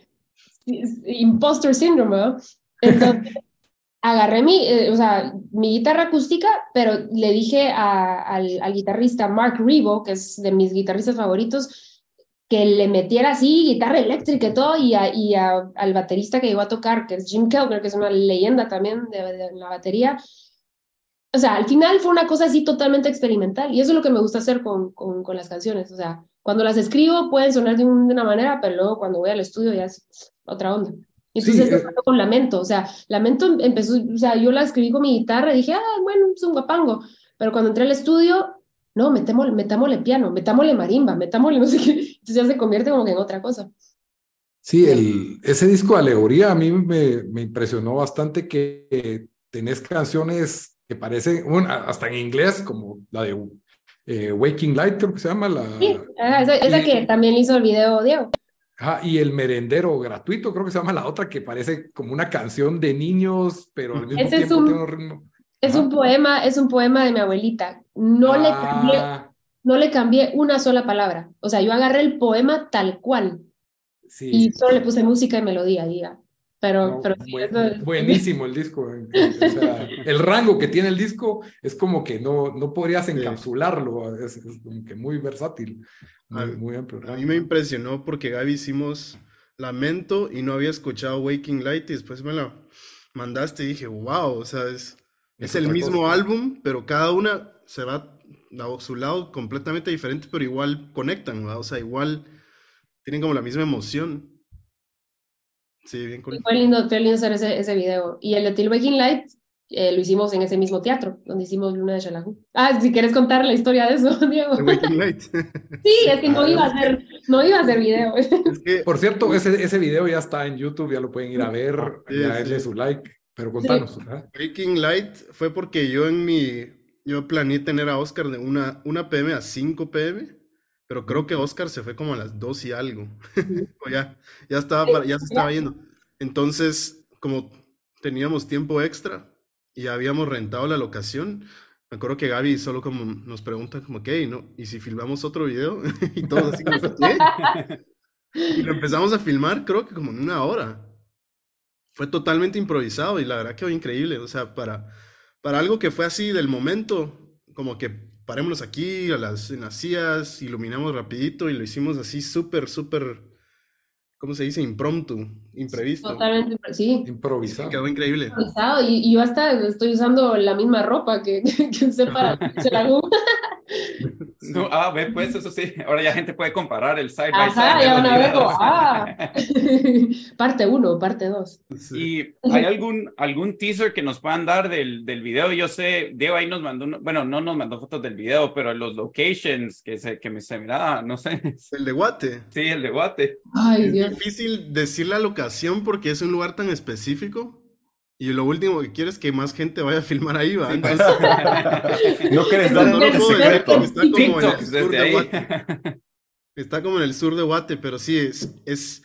imposter syndrome, ¿no? Entonces, agarré mi, eh, o sea, mi guitarra acústica, pero le dije a, al, al guitarrista Mark Rebo, que es de mis guitarristas favoritos, que le metiera así guitarra eléctrica y todo, y, a, y a, al baterista que llegó a tocar, que es Jim Keltner, que es una leyenda también de, de, la batería. O sea, al final fue una cosa así totalmente experimental, y eso es lo que me gusta hacer con, con, con las canciones. O sea, cuando las escribo pueden sonar de, un, de, una manera, pero luego cuando voy al estudio ya es otra onda. Entonces sí, eh... con Lamento, o sea, Lamento empezó, o sea, yo la escribí con mi guitarra y dije, ah, bueno, es un guapango. Pero cuando entré al estudio, no, metémosle, metámosle piano, metámosle marimba, metámosle no sé qué. Entonces ya se convierte como que en otra cosa. Sí, el, ese disco Alegoría a mí me, me impresionó bastante que tenés canciones que parecen, hasta en inglés, como la de eh, Waking Light, creo que se llama. La, sí, esa, que también hizo el video Diego. y el merendero gratuito, creo que se llama la otra, que parece como una canción de niños, pero al mismo tiempo es un, tiene un ritmo. Es un poema, es un poema de mi abuelita. No le cambié, ah. no le cambié una sola palabra. O sea, yo agarré el poema tal cual. y solo le puse música y melodía, diga. Pero, pero buenísimo el disco. el rango que tiene el disco es como que no, no podrías encapsularlo, es, como que muy versátil, muy, amplio. A mí me impresionó porque Gaby hicimos Lamento y no había escuchado Waking Light y después me la mandaste y dije, wow, o sea, es, es, el mismo álbum, pero cada una se va a su lado completamente diferente, pero igual conectan, o sea, igual tienen como la misma emoción. Sí, bien cool. Fue lindo, fue lindo hacer ese, ese video. Y el de Till Waking Light eh, lo hicimos en ese mismo teatro, donde hicimos Luna de Xelajú. Ah, si quieres contar la historia de eso, Diego. Waking Light. sí, es que no iba a hacer, no iba a hacer video. Por cierto, ese, ese video ya está en YouTube, ya lo pueden ir a ver, ya denle su like, pero contanos. Waking Light fue porque yo en mi, yo planeé tener a Oscar de una, una pm a 5 pm pero creo que Oscar se fue como a las dos y algo. o ya, ya, estaba ya se estaba yendo. Entonces, como teníamos tiempo extra y habíamos rentado la locación, me acuerdo que Gaby solo como nos pregunta como, ¿qué? ¿No? ¿Y si filmamos otro video? y todos así como, ¿qué? y lo empezamos a filmar creo que como en una hora. Fue totalmente improvisado y la verdad que fue increíble. O sea, para, para algo que fue así del momento, como que parémonos aquí a las, en las sillas, iluminamos rapidito y lo hicimos así súper, súper, ¿cómo se dice? Impromptu, imprevisto. Totalmente, sí. Improvisado. Quedó increíble. Improvisado y, yo hasta estoy usando la misma ropa que, que usé para No, ah, ve, pues eso sí, ahora ya gente puede comparar el side by side. Ya van a ver, ah. parte 1, parte 2. ¿Y hay algún, algún teaser que nos puedan dar del, del video? Yo sé, Diego ahí nos mandó, bueno, no nos mandó fotos del video, pero los locations que, se, que me se miraba, no sé. El de Guate. Sí, el de Guate. Ay, es Dios. difícil decir la locación porque es un lugar tan específico. Y lo último que quiero es que más gente vaya a filmar ahí, ¿va? Pues. no quieres dar no secreto. Está como en el sur de Guate. Está como en el sur de Guate, pero sí, es, es,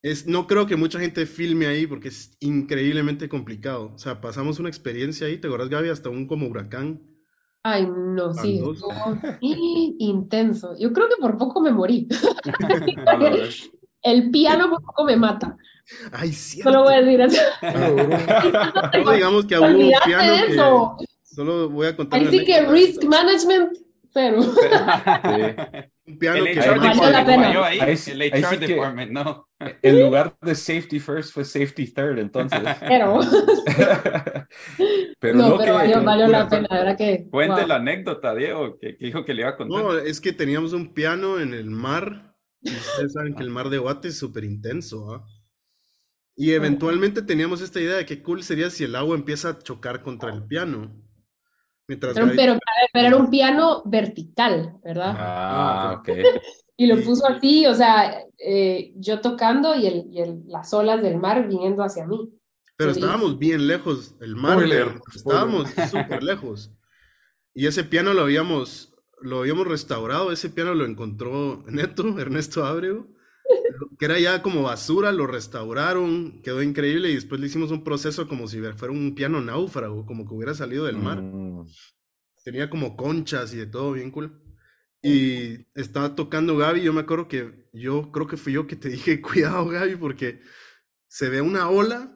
es, no creo que mucha gente filme ahí porque es increíblemente complicado. O sea, pasamos una experiencia ahí, ¿te acuerdas, Gaby? Hasta un como huracán. Ay, no, sí, intenso. Yo creo que por poco me morí. El piano por poco me mata. Ay, sí. Solo voy a decir eso. no digamos que hubo un piano que... Solo voy a contar. Así que risk management, pero... Un piano el que... HR valió la pena. Yo ahí, ahí, el HR sí department, no. En lugar de safety first fue safety third, entonces. Pero... pero no, no pero que, valió, valió la pena, ¿verdad que? Cuente wow. la anécdota, Diego, que, que dijo que le iba a contar. No, es que teníamos un piano en el mar. Ustedes saben que el mar de Guate es súper intenso, ¿ah? Y eventualmente teníamos esta idea de qué cool sería si el agua empieza a chocar contra el piano. Mientras Pero, Gaby- pero, pero era un piano vertical, ¿verdad? Ah, ok. Y lo puso así, o sea, eh, yo tocando y, el, y el- las olas del mar viniendo hacia mí. Pero Sí. estábamos bien lejos, el mar, estábamos súper lejos. Y ese piano lo habíamos, lo habíamos restaurado, ese piano lo encontró Neto, Ernesto Abreu, que era ya como basura, lo restauraron, quedó increíble y después le hicimos un proceso como si fuera un piano náufrago, como que hubiera salido del mar. Mm. Tenía como conchas y de todo, bien cool. Y estaba tocando Gaby, yo me acuerdo que yo creo que fui yo que te dije, cuidado Gaby, porque se ve una ola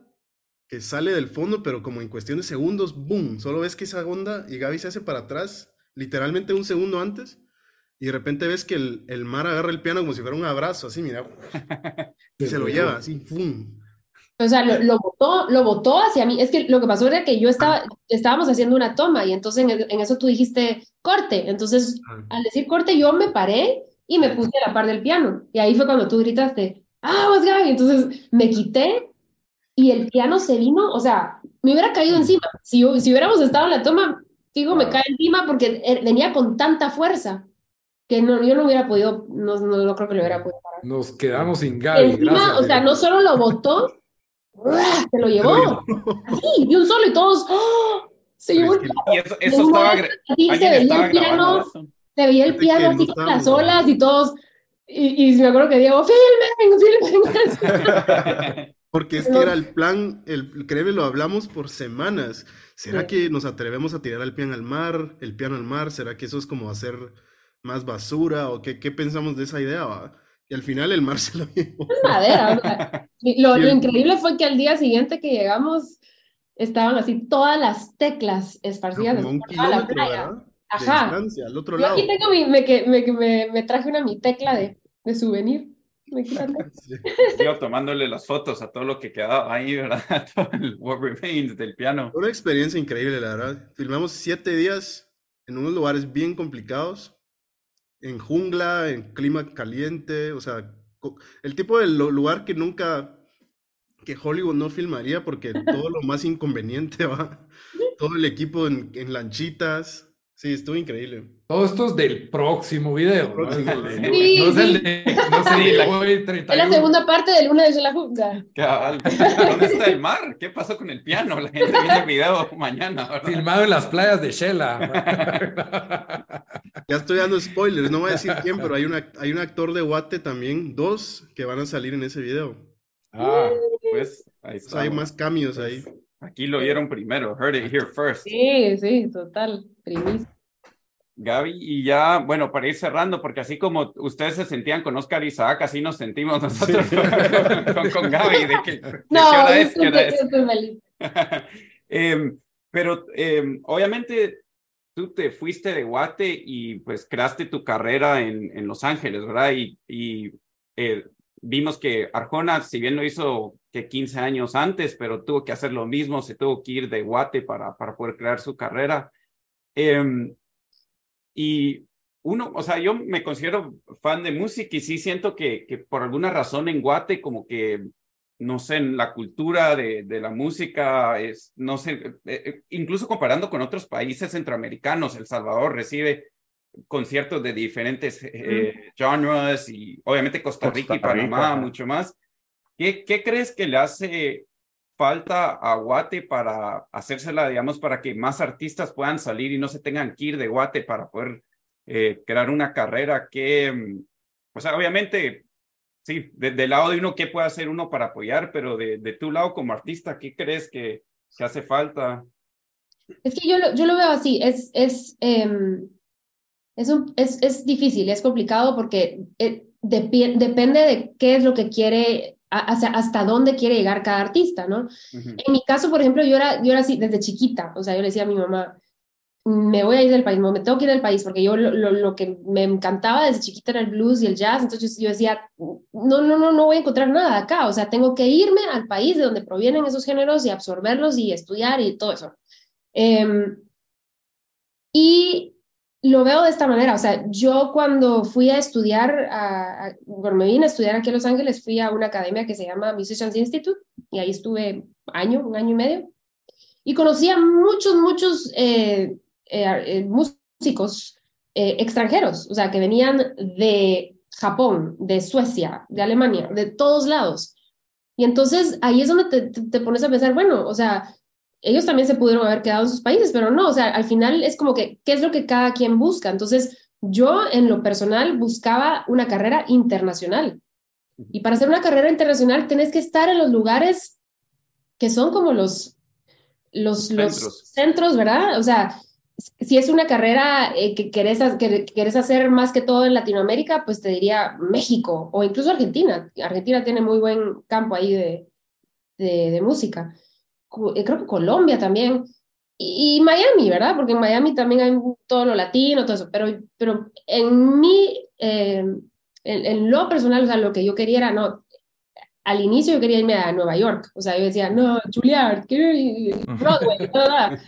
que sale del fondo, pero como en cuestión de segundos, ¡boom! Solo ves que esa onda y Gaby se hace para atrás, literalmente un segundo antes, y de repente ves que el, el mar agarra el piano como si fuera un abrazo, así, mira, y se lo lleva, así, ¡pum! O sea, lo, lo botó, lo botó hacia mí. Es que lo que pasó era que yo estaba, estábamos haciendo una toma y entonces en, en eso tú dijiste corte. Entonces, al decir corte, yo me paré y me puse a la par del piano. Y ahí fue cuando tú gritaste, ¡ah, vamos, Gaby! Entonces me quité y el piano se vino, o sea, me hubiera caído encima. Si, si hubiéramos estado en la toma, digo, me cae encima porque eh, venía con tanta fuerza que no, yo no hubiera podido, no, no, no creo que lo hubiera podido parar. Nos quedamos sin Gaby. Encima, gracias, o sea, no solo lo botó, se lo llevó. Sí, de un solo y todos, ¡oh! se llevó el Y eso, eso estaba... así, se veía el piano, se veía el piano así con las olas y todos, y, y me acuerdo que Diego, filmen, filmen. Porque es que era el plan, el, créeme, lo hablamos por semanas. ¿Será Sí. que nos atrevemos a tirar el piano al mar, el piano al mar? ¿Será que eso es como hacer más basura? ¿O qué, qué pensamos de esa idea? va? Y al final el mar se lo llevó. Es madera. o sea, y lo, lo increíble fue que al día siguiente que llegamos, estaban así todas las teclas esparcidas Como un toda la kilómetro, playa. ¿verdad? De Ajá. distancia, al otro Yo lado. aquí tengo mi, me, me, me, me traje una mi tecla de, de souvenir. Me encanta. Sí. Yo tomándole las fotos a todo lo que quedaba ahí, ¿verdad? Todo el What Remains del piano. Una experiencia increíble, la verdad. Filmamos siete días en unos lugares bien complicados, en jungla, en clima caliente, o sea, el tipo de lugar que nunca, que Hollywood no filmaría porque todo lo más inconveniente va, todo el equipo en, en lanchitas. Sí, estuvo increíble. Todo esto es del próximo video. ¿no? Próximo. Es el de- Sí, no es el sí. de, no la- hoy, Es la 31. segunda parte de Luna de la. Cabal. ¿Dónde está el mar? ¿Qué pasó con el piano? La gente viene el video mañana, ¿verdad? Filmado en las playas de Shela. Ya estoy dando spoilers, no voy a decir quién, pero hay, una, hay un actor de Guate también, dos, que van a salir en ese video. Ah, Pues ahí O sea, está. hay más cambios ahí. Aquí lo vieron primero. Heard it here first. Sí, sí, total. Primicia. Gaby, y ya, bueno, para ir cerrando, porque así como ustedes se sentían con Oscar Isaac, así nos sentimos nosotros con, con, con Gaby. ¿De qué, de qué No, hora es? ¿Qué hora es? Em, pero em, obviamente tú te fuiste de Guate y pues creaste tu carrera en, en Los Ángeles, ¿verdad? Y, y eh, vimos que Arjona, si bien lo hizo que 15 años antes, pero tuvo que hacer lo mismo, se tuvo que ir de Guate para, para poder crear su carrera. Em, y uno, o sea, yo me considero fan de música y sí siento que, que por alguna razón en Guate como que no sé, en la cultura de, de la música, es, no sé, eh, eh, incluso comparando con otros países centroamericanos, El Salvador recibe conciertos de diferentes eh, genres y obviamente Costa Rica y Costa Rica, Panamá mucho más. ¿Qué, ¿Qué crees que le hace falta a Guate para hacérsela, digamos, para que más artistas puedan salir y no se tengan que ir de Guate para poder eh, crear una carrera que, mm, o sea, obviamente sí, de- del lado de uno, ¿qué puede hacer uno para apoyar? Pero de, de tu lado como artista, ¿qué crees que, que hace falta? Es que yo lo, yo lo veo así, es, es, em, es, un, es, es difícil, es complicado porque eh, depi- depende de qué es lo que quiere, a- hacia- hasta dónde quiere llegar cada artista, ¿no? Ujú. En mi caso, por ejemplo, yo era, yo era así desde chiquita, o sea, yo le decía a mi mamá, me voy a ir del país, me tengo que ir del país, porque yo lo, lo, lo que me encantaba desde chiquita era el blues y el jazz, entonces yo decía, no, no, no, no voy a encontrar nada acá, o sea, tengo que irme al país de donde provienen esos géneros y absorberlos y estudiar y todo eso. Em, y lo veo de esta manera, o sea, yo cuando fui a estudiar, a, a- bueno, me vine a estudiar aquí a Los Ángeles, fui a una academia que se llama Musicians Institute y ahí estuve año, un año y medio, y conocí a muchos, muchos eh, eh, eh, músicos extranjeros, o sea, que venían de Japón, de Suecia, de Alemania, de todos lados. Y entonces ahí es donde te, te- te pones a pensar, bueno, o sea, ellos también se pudieron haber quedado en sus países, pero no, o sea, al final es como que, ¿qué es lo que cada quien busca? Entonces, yo en lo personal buscaba una carrera internacional. Y para hacer una carrera internacional tenés que estar en los lugares que son como los, los, los Centros. centros, ¿verdad? O sea, si es una carrera eh, que, querés, que querés hacer más que todo en Latinoamérica, pues te diría México o incluso Argentina. Argentina tiene muy buen campo ahí de, de, de música. Eh, Creo que Colombia también. Y, y Miami, ¿verdad? Porque en Miami también hay todo lo latino, todo eso. Pero, pero en mi, eh, en, en lo personal, o sea, lo que yo quería era, no, al inicio yo quería irme a Nueva York. O sea, yo decía, no, Juilliard, quiero ir Broadway, bla.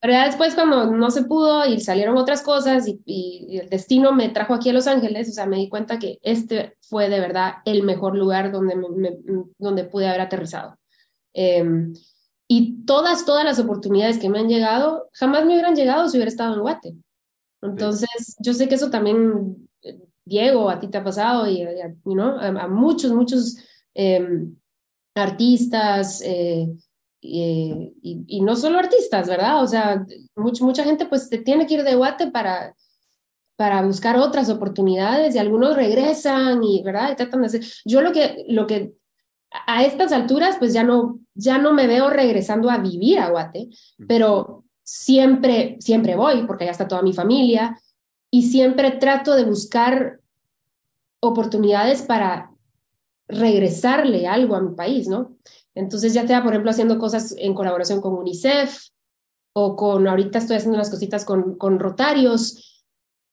Pero ya después cuando no se pudo y salieron otras cosas y, y- el destino me trajo aquí a Los Ángeles, o sea, me di cuenta que este fue de verdad el mejor lugar donde, me- me- donde pude haber aterrizado. Em, y todas, todas las oportunidades que me han llegado, jamás me hubieran llegado si hubiera estado en Guate. Entonces, yo sé que eso también Diego, a ti te ha pasado, y, ¿no? a, muchos, muchos em, artistas, eh, y, no solo artistas, ¿verdad? O sea, mucha mucha gente pues te tiene que ir de Guate para, para buscar otras oportunidades y algunos regresan y, ¿verdad? Y tratan de hacer. Yo lo que, lo que a estas alturas pues ya no, ya no me veo regresando a vivir a Guate, pero siempre, siempre voy porque ya está toda mi familia y siempre trato de buscar oportunidades para regresarle algo a mi país, ¿no? Entonces ya te por ejemplo, haciendo cosas en colaboración con UNICEF o con, ahorita estoy haciendo unas cositas con, con Rotarios,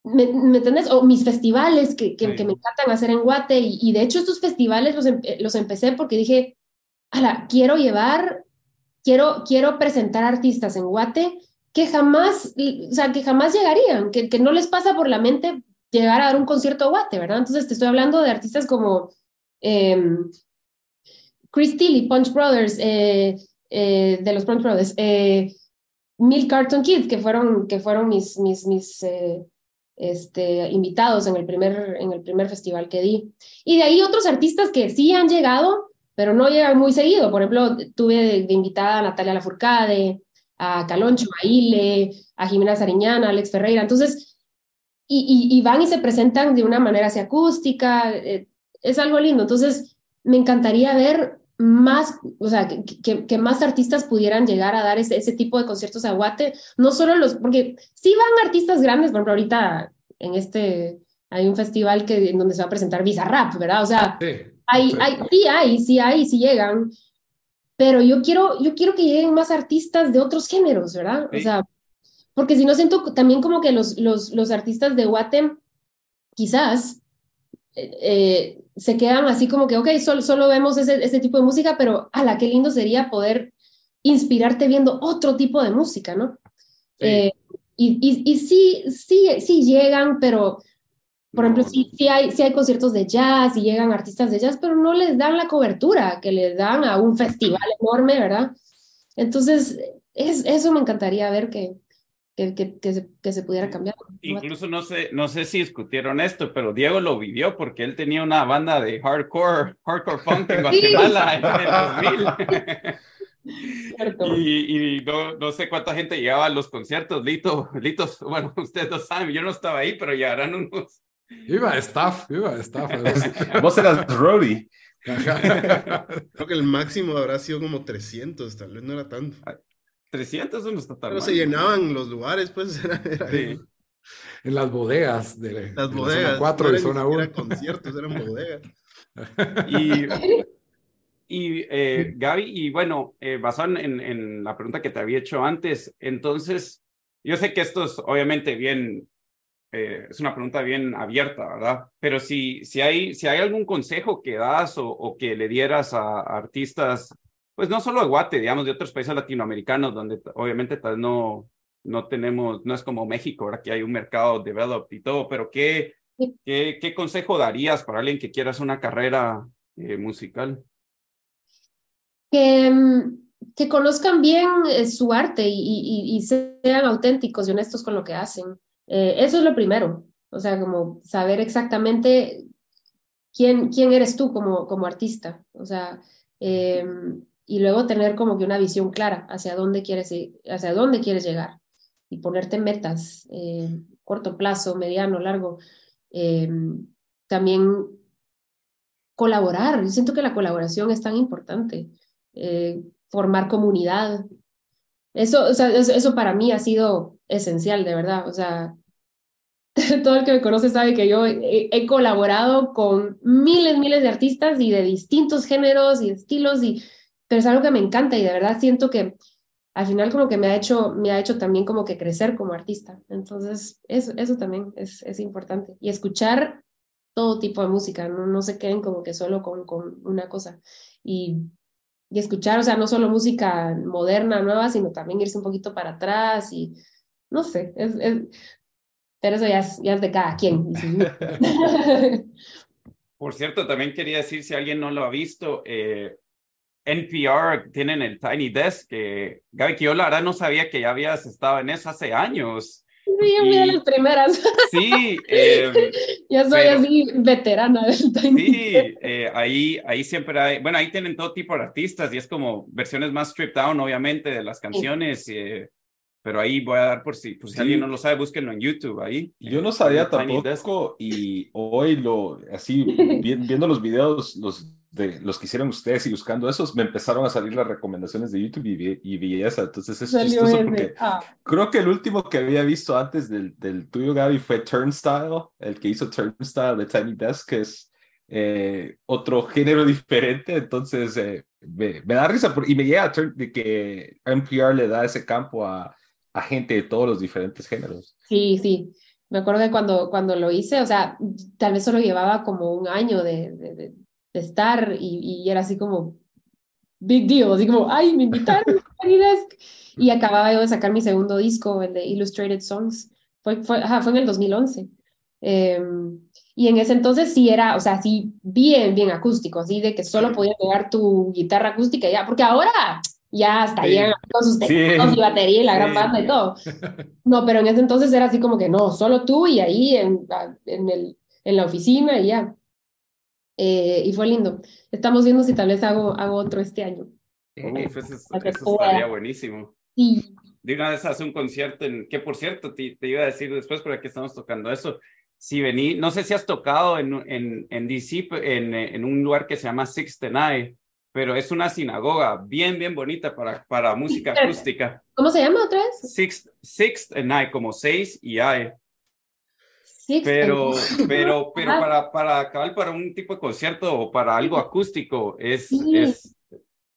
¿me, ¿me entendés? O mis festivales que, que, me encantan hacer en Guate y, de hecho estos festivales los, los empecé porque dije, ala, quiero llevar, quiero, quiero presentar artistas en Guate que jamás, o sea, que jamás llegarían, que, que no les pasa por la mente llegar a dar un concierto a Guate, ¿verdad? Entonces te estoy hablando de artistas como eh, Chris Tilly, Punch Brothers, eh, eh, de los Punch Brothers, eh, Mil Carton Kids, que fueron, que fueron mis, mis, mis este, invitados en el, primer, en el primer festival que di. Y de ahí otros artistas que sí han llegado, pero no llegan muy seguido. Por ejemplo, tuve de, invitada a Natalia Lafourcade, a Caloncho, a Ile, a Jimena Sariñana, a Alex Ferreira. Entonces, y, van y se presentan de una manera así acústica, es algo lindo. Entonces, me encantaría ver más, o sea, que, que, más artistas pudieran llegar a dar ese, ese, tipo de conciertos a Guate, no solo los, porque sí van artistas grandes, por ejemplo, ahorita en este, hay un festival que, en donde se va a presentar Bizarrap, ¿verdad? O sea, sí, hay, hay, sí hay, sí hay, sí llegan, pero yo quiero, yo quiero que lleguen más artistas de otros géneros, ¿verdad? O sea, porque si no siento también como que los, los, los artistas de Guate, quizás, eh, se quedan así como que, ok, solo, solo vemos ese, ese tipo de música, pero ala, qué lindo sería poder inspirarte viendo otro tipo de música, ¿no? Eh, y, y, y, sí, sí, sí llegan, pero, por ejemplo, sí, sí, hay, sí hay conciertos de jazz y llegan artistas de jazz, pero no les dan la cobertura que les dan a un festival enorme, ¿verdad? Entonces, es, eso me encantaría ver que, que, que, se, que, se, pudiera cambiar. Incluso no sé, no sé si discutieron esto, pero Diego lo vivió porque él tenía una banda de hardcore, hardcore funk en Guatemala en el 2000. y, y no, no, sé cuánta gente llegaba a los conciertos, Lito, Litos, bueno, ustedes lo saben, yo no estaba ahí, pero llegarán unos. Iba staff, iba staff. Vos eras Roddy. Creo que el máximo habrá sido como 300, tal vez no era tanto. 300 no está tan Pero se llenaban los lugares, pues. En las bodegas de, las bodegas, zona 4 y zona 1. Eran conciertos, eran bodegas. Y, y eh, Gaby, y bueno, eh, basado en, en, la pregunta que te había hecho antes, entonces, yo sé que esto es obviamente bien, eh, es una pregunta bien abierta, ¿verdad? Pero si, si, hay, si hay algún consejo que das o, o que le dieras a, a artistas pues no solo de Guate, digamos, de otros países latinoamericanos, donde obviamente tal no, no tenemos, no es como México, ahora que hay un mercado developed y todo, pero ¿qué, qué, qué consejo darías para alguien que quiera hacer una carrera eh, musical? Que, mm, que conozcan bien eh, su arte y, y, y, sean auténticos y honestos con lo que hacen. Eh, eso es lo primero, o sea, como saber exactamente quién, quién eres tú como, como artista, o sea, y luego tener como que una visión clara hacia dónde quieres, hacia dónde quieres llegar y ponerte metas, eh, corto plazo, mediano, largo. Eh, también colaborar, yo siento que la colaboración es tan importante, eh, formar comunidad. Eso, o sea, eso, para mí ha sido esencial, de verdad. O sea, todo el que me conoce sabe que yo he, he, colaborado con miles, miles de artistas y de distintos géneros y estilos y pero es algo que me encanta y de verdad siento que al final como que me ha hecho, me ha hecho también como que crecer como artista. Entonces, eso, eso también es, es importante. Y escuchar todo tipo de música, no, no se queden como que solo con, con una cosa. Y, y escuchar, o sea, no solo música moderna, nueva, sino también irse un poquito para atrás y, no sé, es, es, pero eso ya es, ya es de cada quien. Por cierto, también quería decir, si alguien no lo ha visto, eh, NPR tienen el Tiny Desk, que Gaby, que yo la verdad no sabía que ya habías estado en eso hace años. Sí, yo Y- las primeras. Sí, eh, Ya soy Pero- así veterana del Tiny Sí, eh, ahí, ahí siempre hay, bueno, ahí tienen todo tipo de artistas y es como versiones más stripped down, obviamente, de las canciones, eh, pero ahí voy a dar por si, por si Sí. alguien no lo sabe, búsquenlo en YouTube ahí. Yo eh, no sabía Tiny Desk. tampoco y hoy lo, así, vi- viendo los videos, los de los que hicieron ustedes y buscando esos, me empezaron a salir las recomendaciones de YouTube y vi, y vi esa. Entonces es Salió chistoso ese. porque Ah, creo que el último que había visto antes del, del tuyo, Gaby, fue Turnstile, el que hizo Turnstile de Tiny Desk, que es eh, otro género diferente. Entonces eh, me, me da risa por- y me llega a turn- de que NPR le da ese campo a, a gente de todos los diferentes géneros. sí, sí. Me acuerdo que cuando, cuando lo hice, o sea, tal vez solo llevaba como un año de, de, de- estar y, y era así como big deal, así como, ay, me invitaron. Y acababa yo de sacar mi segundo disco, el de Illustrated Songs. Fue, fue, ajá, fue en el 2011. Em, y en ese entonces sí era, o sea, sí, bien, bien acústico, así de que solo podía pegar tu guitarra acústica ya, porque ahora ya hasta Sí. llegan con sus Sí. teclados y batería y la gran Sí. banda y todo. No, pero en ese entonces era así como que no, solo tú y ahí en, en, el, en la oficina y ya. Eh, y fue lindo. Estamos viendo si tal vez hago, hago otro este año. Uf, eso, eso estaría buenísimo. Sí, De una vez hace un concierto en, que por cierto, te, te iba a decir después, pero aquí estamos tocando eso. Si vení, no sé si has tocado en, en, en DC, en, en un lugar que se llama Sixth and I, pero es una sinagoga bien, bien bonita para, para música acústica. ¿cómo se llama otra vez? Sixth, Sixth and I, como seis y I. Pero, pero, pero para, para acabar para un tipo de concierto o para algo acústico es, Sí. es,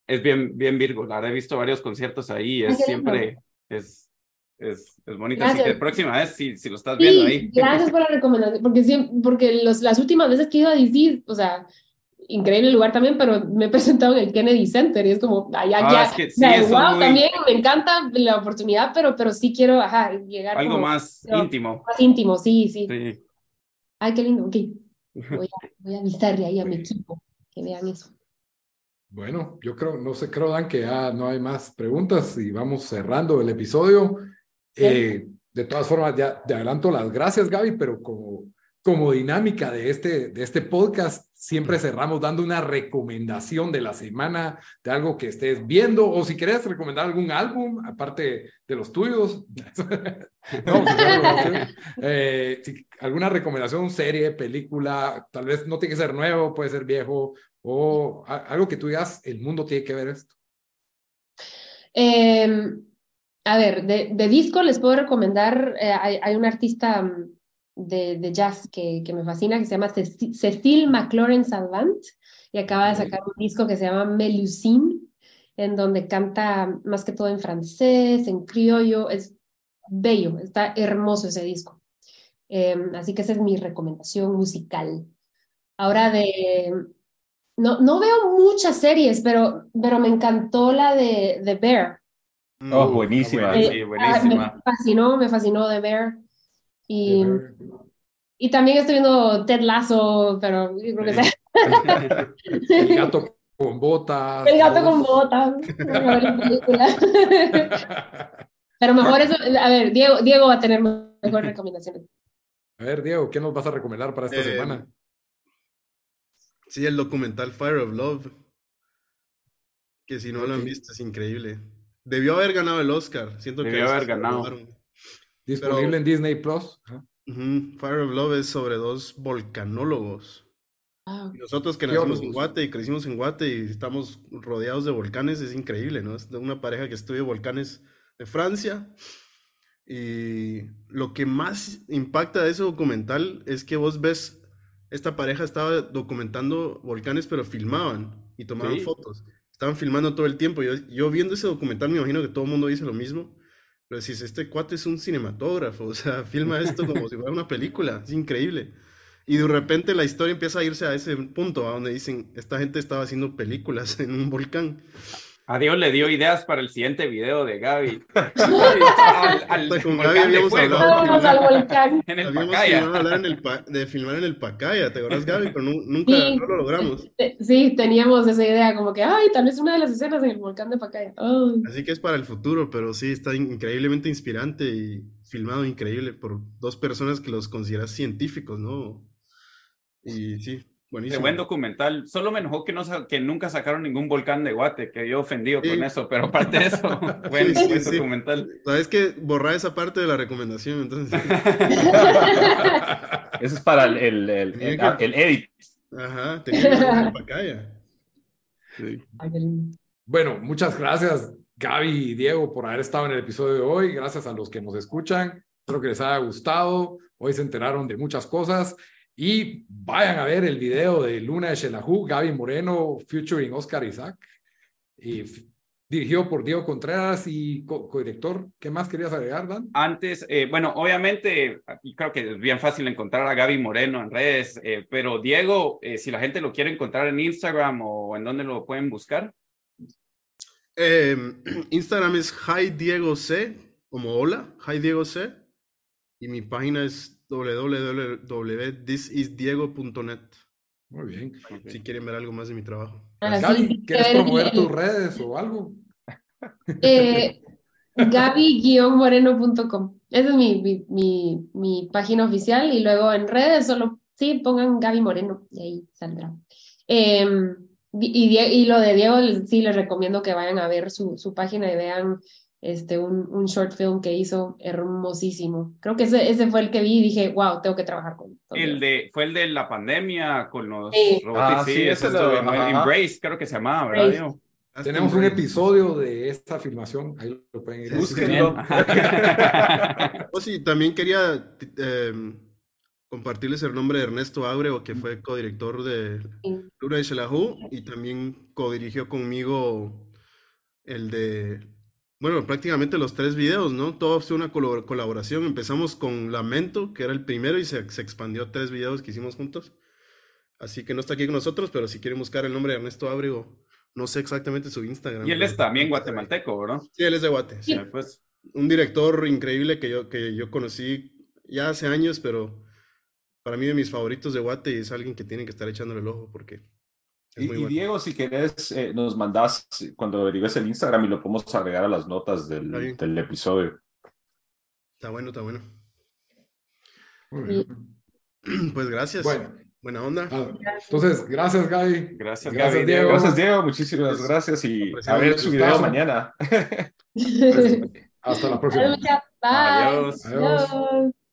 es bien, bien Virgo. La he visto varios conciertos ahí, es siempre, es, es, es bonito. Así que Gracias. próxima vez, si, si lo estás viendo Sí, ahí. gracias por la recomendación, porque, siempre, porque los, las últimas veces que he ido a DC, o sea, increíble lugar también, pero me he presentado en el Kennedy Center y es como, allá Ah, ya, es que o sea, sí, wow, muy- también me encanta la oportunidad, pero, pero sí quiero, ajá, llegar Algo como más no. íntimo. más íntimo, sí, sí. Sí. Ay, qué lindo, ok. Voy a, voy a avisarle ahí a mi equipo que vean eso. Bueno, yo creo, no sé, creo, Dan, que ya no hay más preguntas y vamos cerrando el episodio. Eh, de todas formas, ya te adelanto las gracias, Gaby, pero como, como dinámica de este, de este podcast, siempre cerramos dando una recomendación de la semana, de algo que estés viendo, o si querés recomendar algún álbum, aparte de los tuyos. No, pues. Eh, si- alguna recomendación, serie, película, tal vez no tiene que ser nuevo, puede ser viejo, o a- algo que tú digas, el mundo tiene que ver esto. Eh, a ver, de, de disco les puedo recomendar, eh, hay, hay un artista mm, de, de jazz que, que me fascina, que se llama Ceci- Cecile McLaurin Salvant, y acaba de sacar un disco que se llama Melusine, en donde canta más que todo en francés, en criollo, es bello, está hermoso ese disco. Eh, así que esa es mi recomendación musical. Ahora de... No, no veo muchas series, pero, pero me encantó la de The Bear. Oh, Mm, buenísima. bueno. Eh, Sí, ah, buenísima. me fascinó, me fascinó The Bear. Y, y también estoy viendo Ted Lasso, pero yo creo que Sí. sea El gato con botas. El gato con botas. la mejor película. Pero mejor eso, a ver, Diego, Diego va a tener mejores recomendaciones. A ver, Diego, ¿qué nos vas a recomendar para esta Eh, semana? Sí, el documental Fire of Love. Que si no lo han visto es increíble. Debió haber ganado el Oscar. Siento que Debió veces haber ganado. robaron. Disponible pero- en Disney Plus. Ajá. Ujú, Fire of Love es sobre dos volcanólogos. Ah, Y Nosotros que nacimos en Guate y crecimos en Guate y estamos rodeados de volcanes, es increíble, ¿no? Es de una pareja que estudia volcanes de Francia. Y lo que más impacta de ese documental es que vos ves, esta pareja estaba documentando volcanes, pero filmaban y tomaban Sí. fotos. Estaban filmando todo el tiempo. Yo, yo viendo ese documental me imagino que todo el mundo dice lo mismo. Pero decís, este cuate es un cinematógrafo, o sea, filma esto como si fuera una película, es increíble. Y de repente la historia empieza a irse a ese punto, a donde dicen, esta gente estaba haciendo películas en un volcán. A Dios le dio ideas para el siguiente video de Gaby. al, al con Gaby volcán de habíamos fuego. hablado. Vamos al volcán. En el Habíamos Pacaya. en el pa- de filmar en el Pacaya, ¿te acuerdas, Gaby? Pero nu- nunca Sí. no lo logramos. Sí, teníamos esa idea, como que, ay, tal vez una de las escenas en el volcán de Pacaya. Ay. Así que es para el futuro, pero sí, está in- increíblemente inspirante y filmado increíble por dos personas que los consideras científicos, ¿no? Y sí, Qué buenísimo. buen documental. Solo me enojó que, no, que nunca sacaron ningún volcán de Guate, que yo ofendido Sí. con eso, pero aparte de eso, buen, Sí, sí, buen sí. documental. Sabes que borrar esa parte de la recomendación, entonces. Ese es para el, el, el, el- que- el edit. Ajá, tenía que. Bueno, muchas gracias Gaby y Diego por haber estado en el episodio de hoy. Gracias a los que nos escuchan. Espero que les haya gustado. Hoy se enteraron de muchas cosas. Y vayan a ver el video de Luna de Shelahu, Gaby Moreno, featuring Oscar Isaac. Y dirigido por Diego Contreras y co- codirector. ¿Qué más querías agregar, Dan? Antes, eh, bueno, obviamente, y creo que es bien fácil encontrar a Gaby Moreno en redes, eh, pero Diego, eh, si la gente lo quiere encontrar en Instagram o en dónde lo pueden buscar. Eh, Instagram es Hi Diego C, como hola, Hi Diego C. Y mi página es www.thisisdiego.net. Muy bien. Si quieren ver algo más de mi trabajo. Ah, Gaby, sí, ¿quieres promover tus redes o algo? Eh, Gaby-moreno.com. Esa es mi, mi, mi, mi página oficial y luego en redes solo, sí, pongan Gaby Moreno y ahí saldrá. Eh, y, y lo de Diego, sí, les recomiendo que vayan a ver su, su página y vean este, un, un short film que hizo hermosísimo. Creo que ese, ese fue el que vi y dije, wow, tengo que trabajar con, con El Diego". de, fue el de la pandemia con los Sí. robots. Ah, sí, sí, ese estuvo lo-. Embrace, creo que se llamaba, ¿verdad. Diego? Tenemos un episodio de esta filmación. Ahí lo pueden ir. Búsquenlo. Oh, sí, también quería em, compartirles el nombre de Ernesto Abreu, que fue codirector de Sí. Luna de Xelajú y también codirigió conmigo el de, bueno, prácticamente los tres videos, ¿no? Todo fue una colabor- colaboración. Empezamos con Lamento, que era el primero, y se, se expandió a tres videos que hicimos juntos. Así que no está aquí con nosotros, pero si quieren buscar el nombre de Ernesto Abreu, no sé exactamente su Instagram. Y él es también guatemalteco, ¿verdad? Sí, él es de Guate. sí. Sí, pues. Un director increíble que yo, que yo conocí ya hace años, pero para mí de mis favoritos de Guate y es alguien que tienen que estar echándole el ojo porque Y. Diego, si querés, eh, nos mandás cuando averigues el Instagram y lo podemos agregar a las notas del, del episodio. Está bueno, está bueno. Muy Sí. bien. Pues gracias. Bueno, Buena onda. ah, entonces, gracias, Gaby. Gracias, Gracias, Gaby, Diego. Gracias, Diego. Muchísimas Pues, gracias y a apreciamos ver su video mañana. Hasta la próxima. Bye. Adiós. Adiós. Adiós.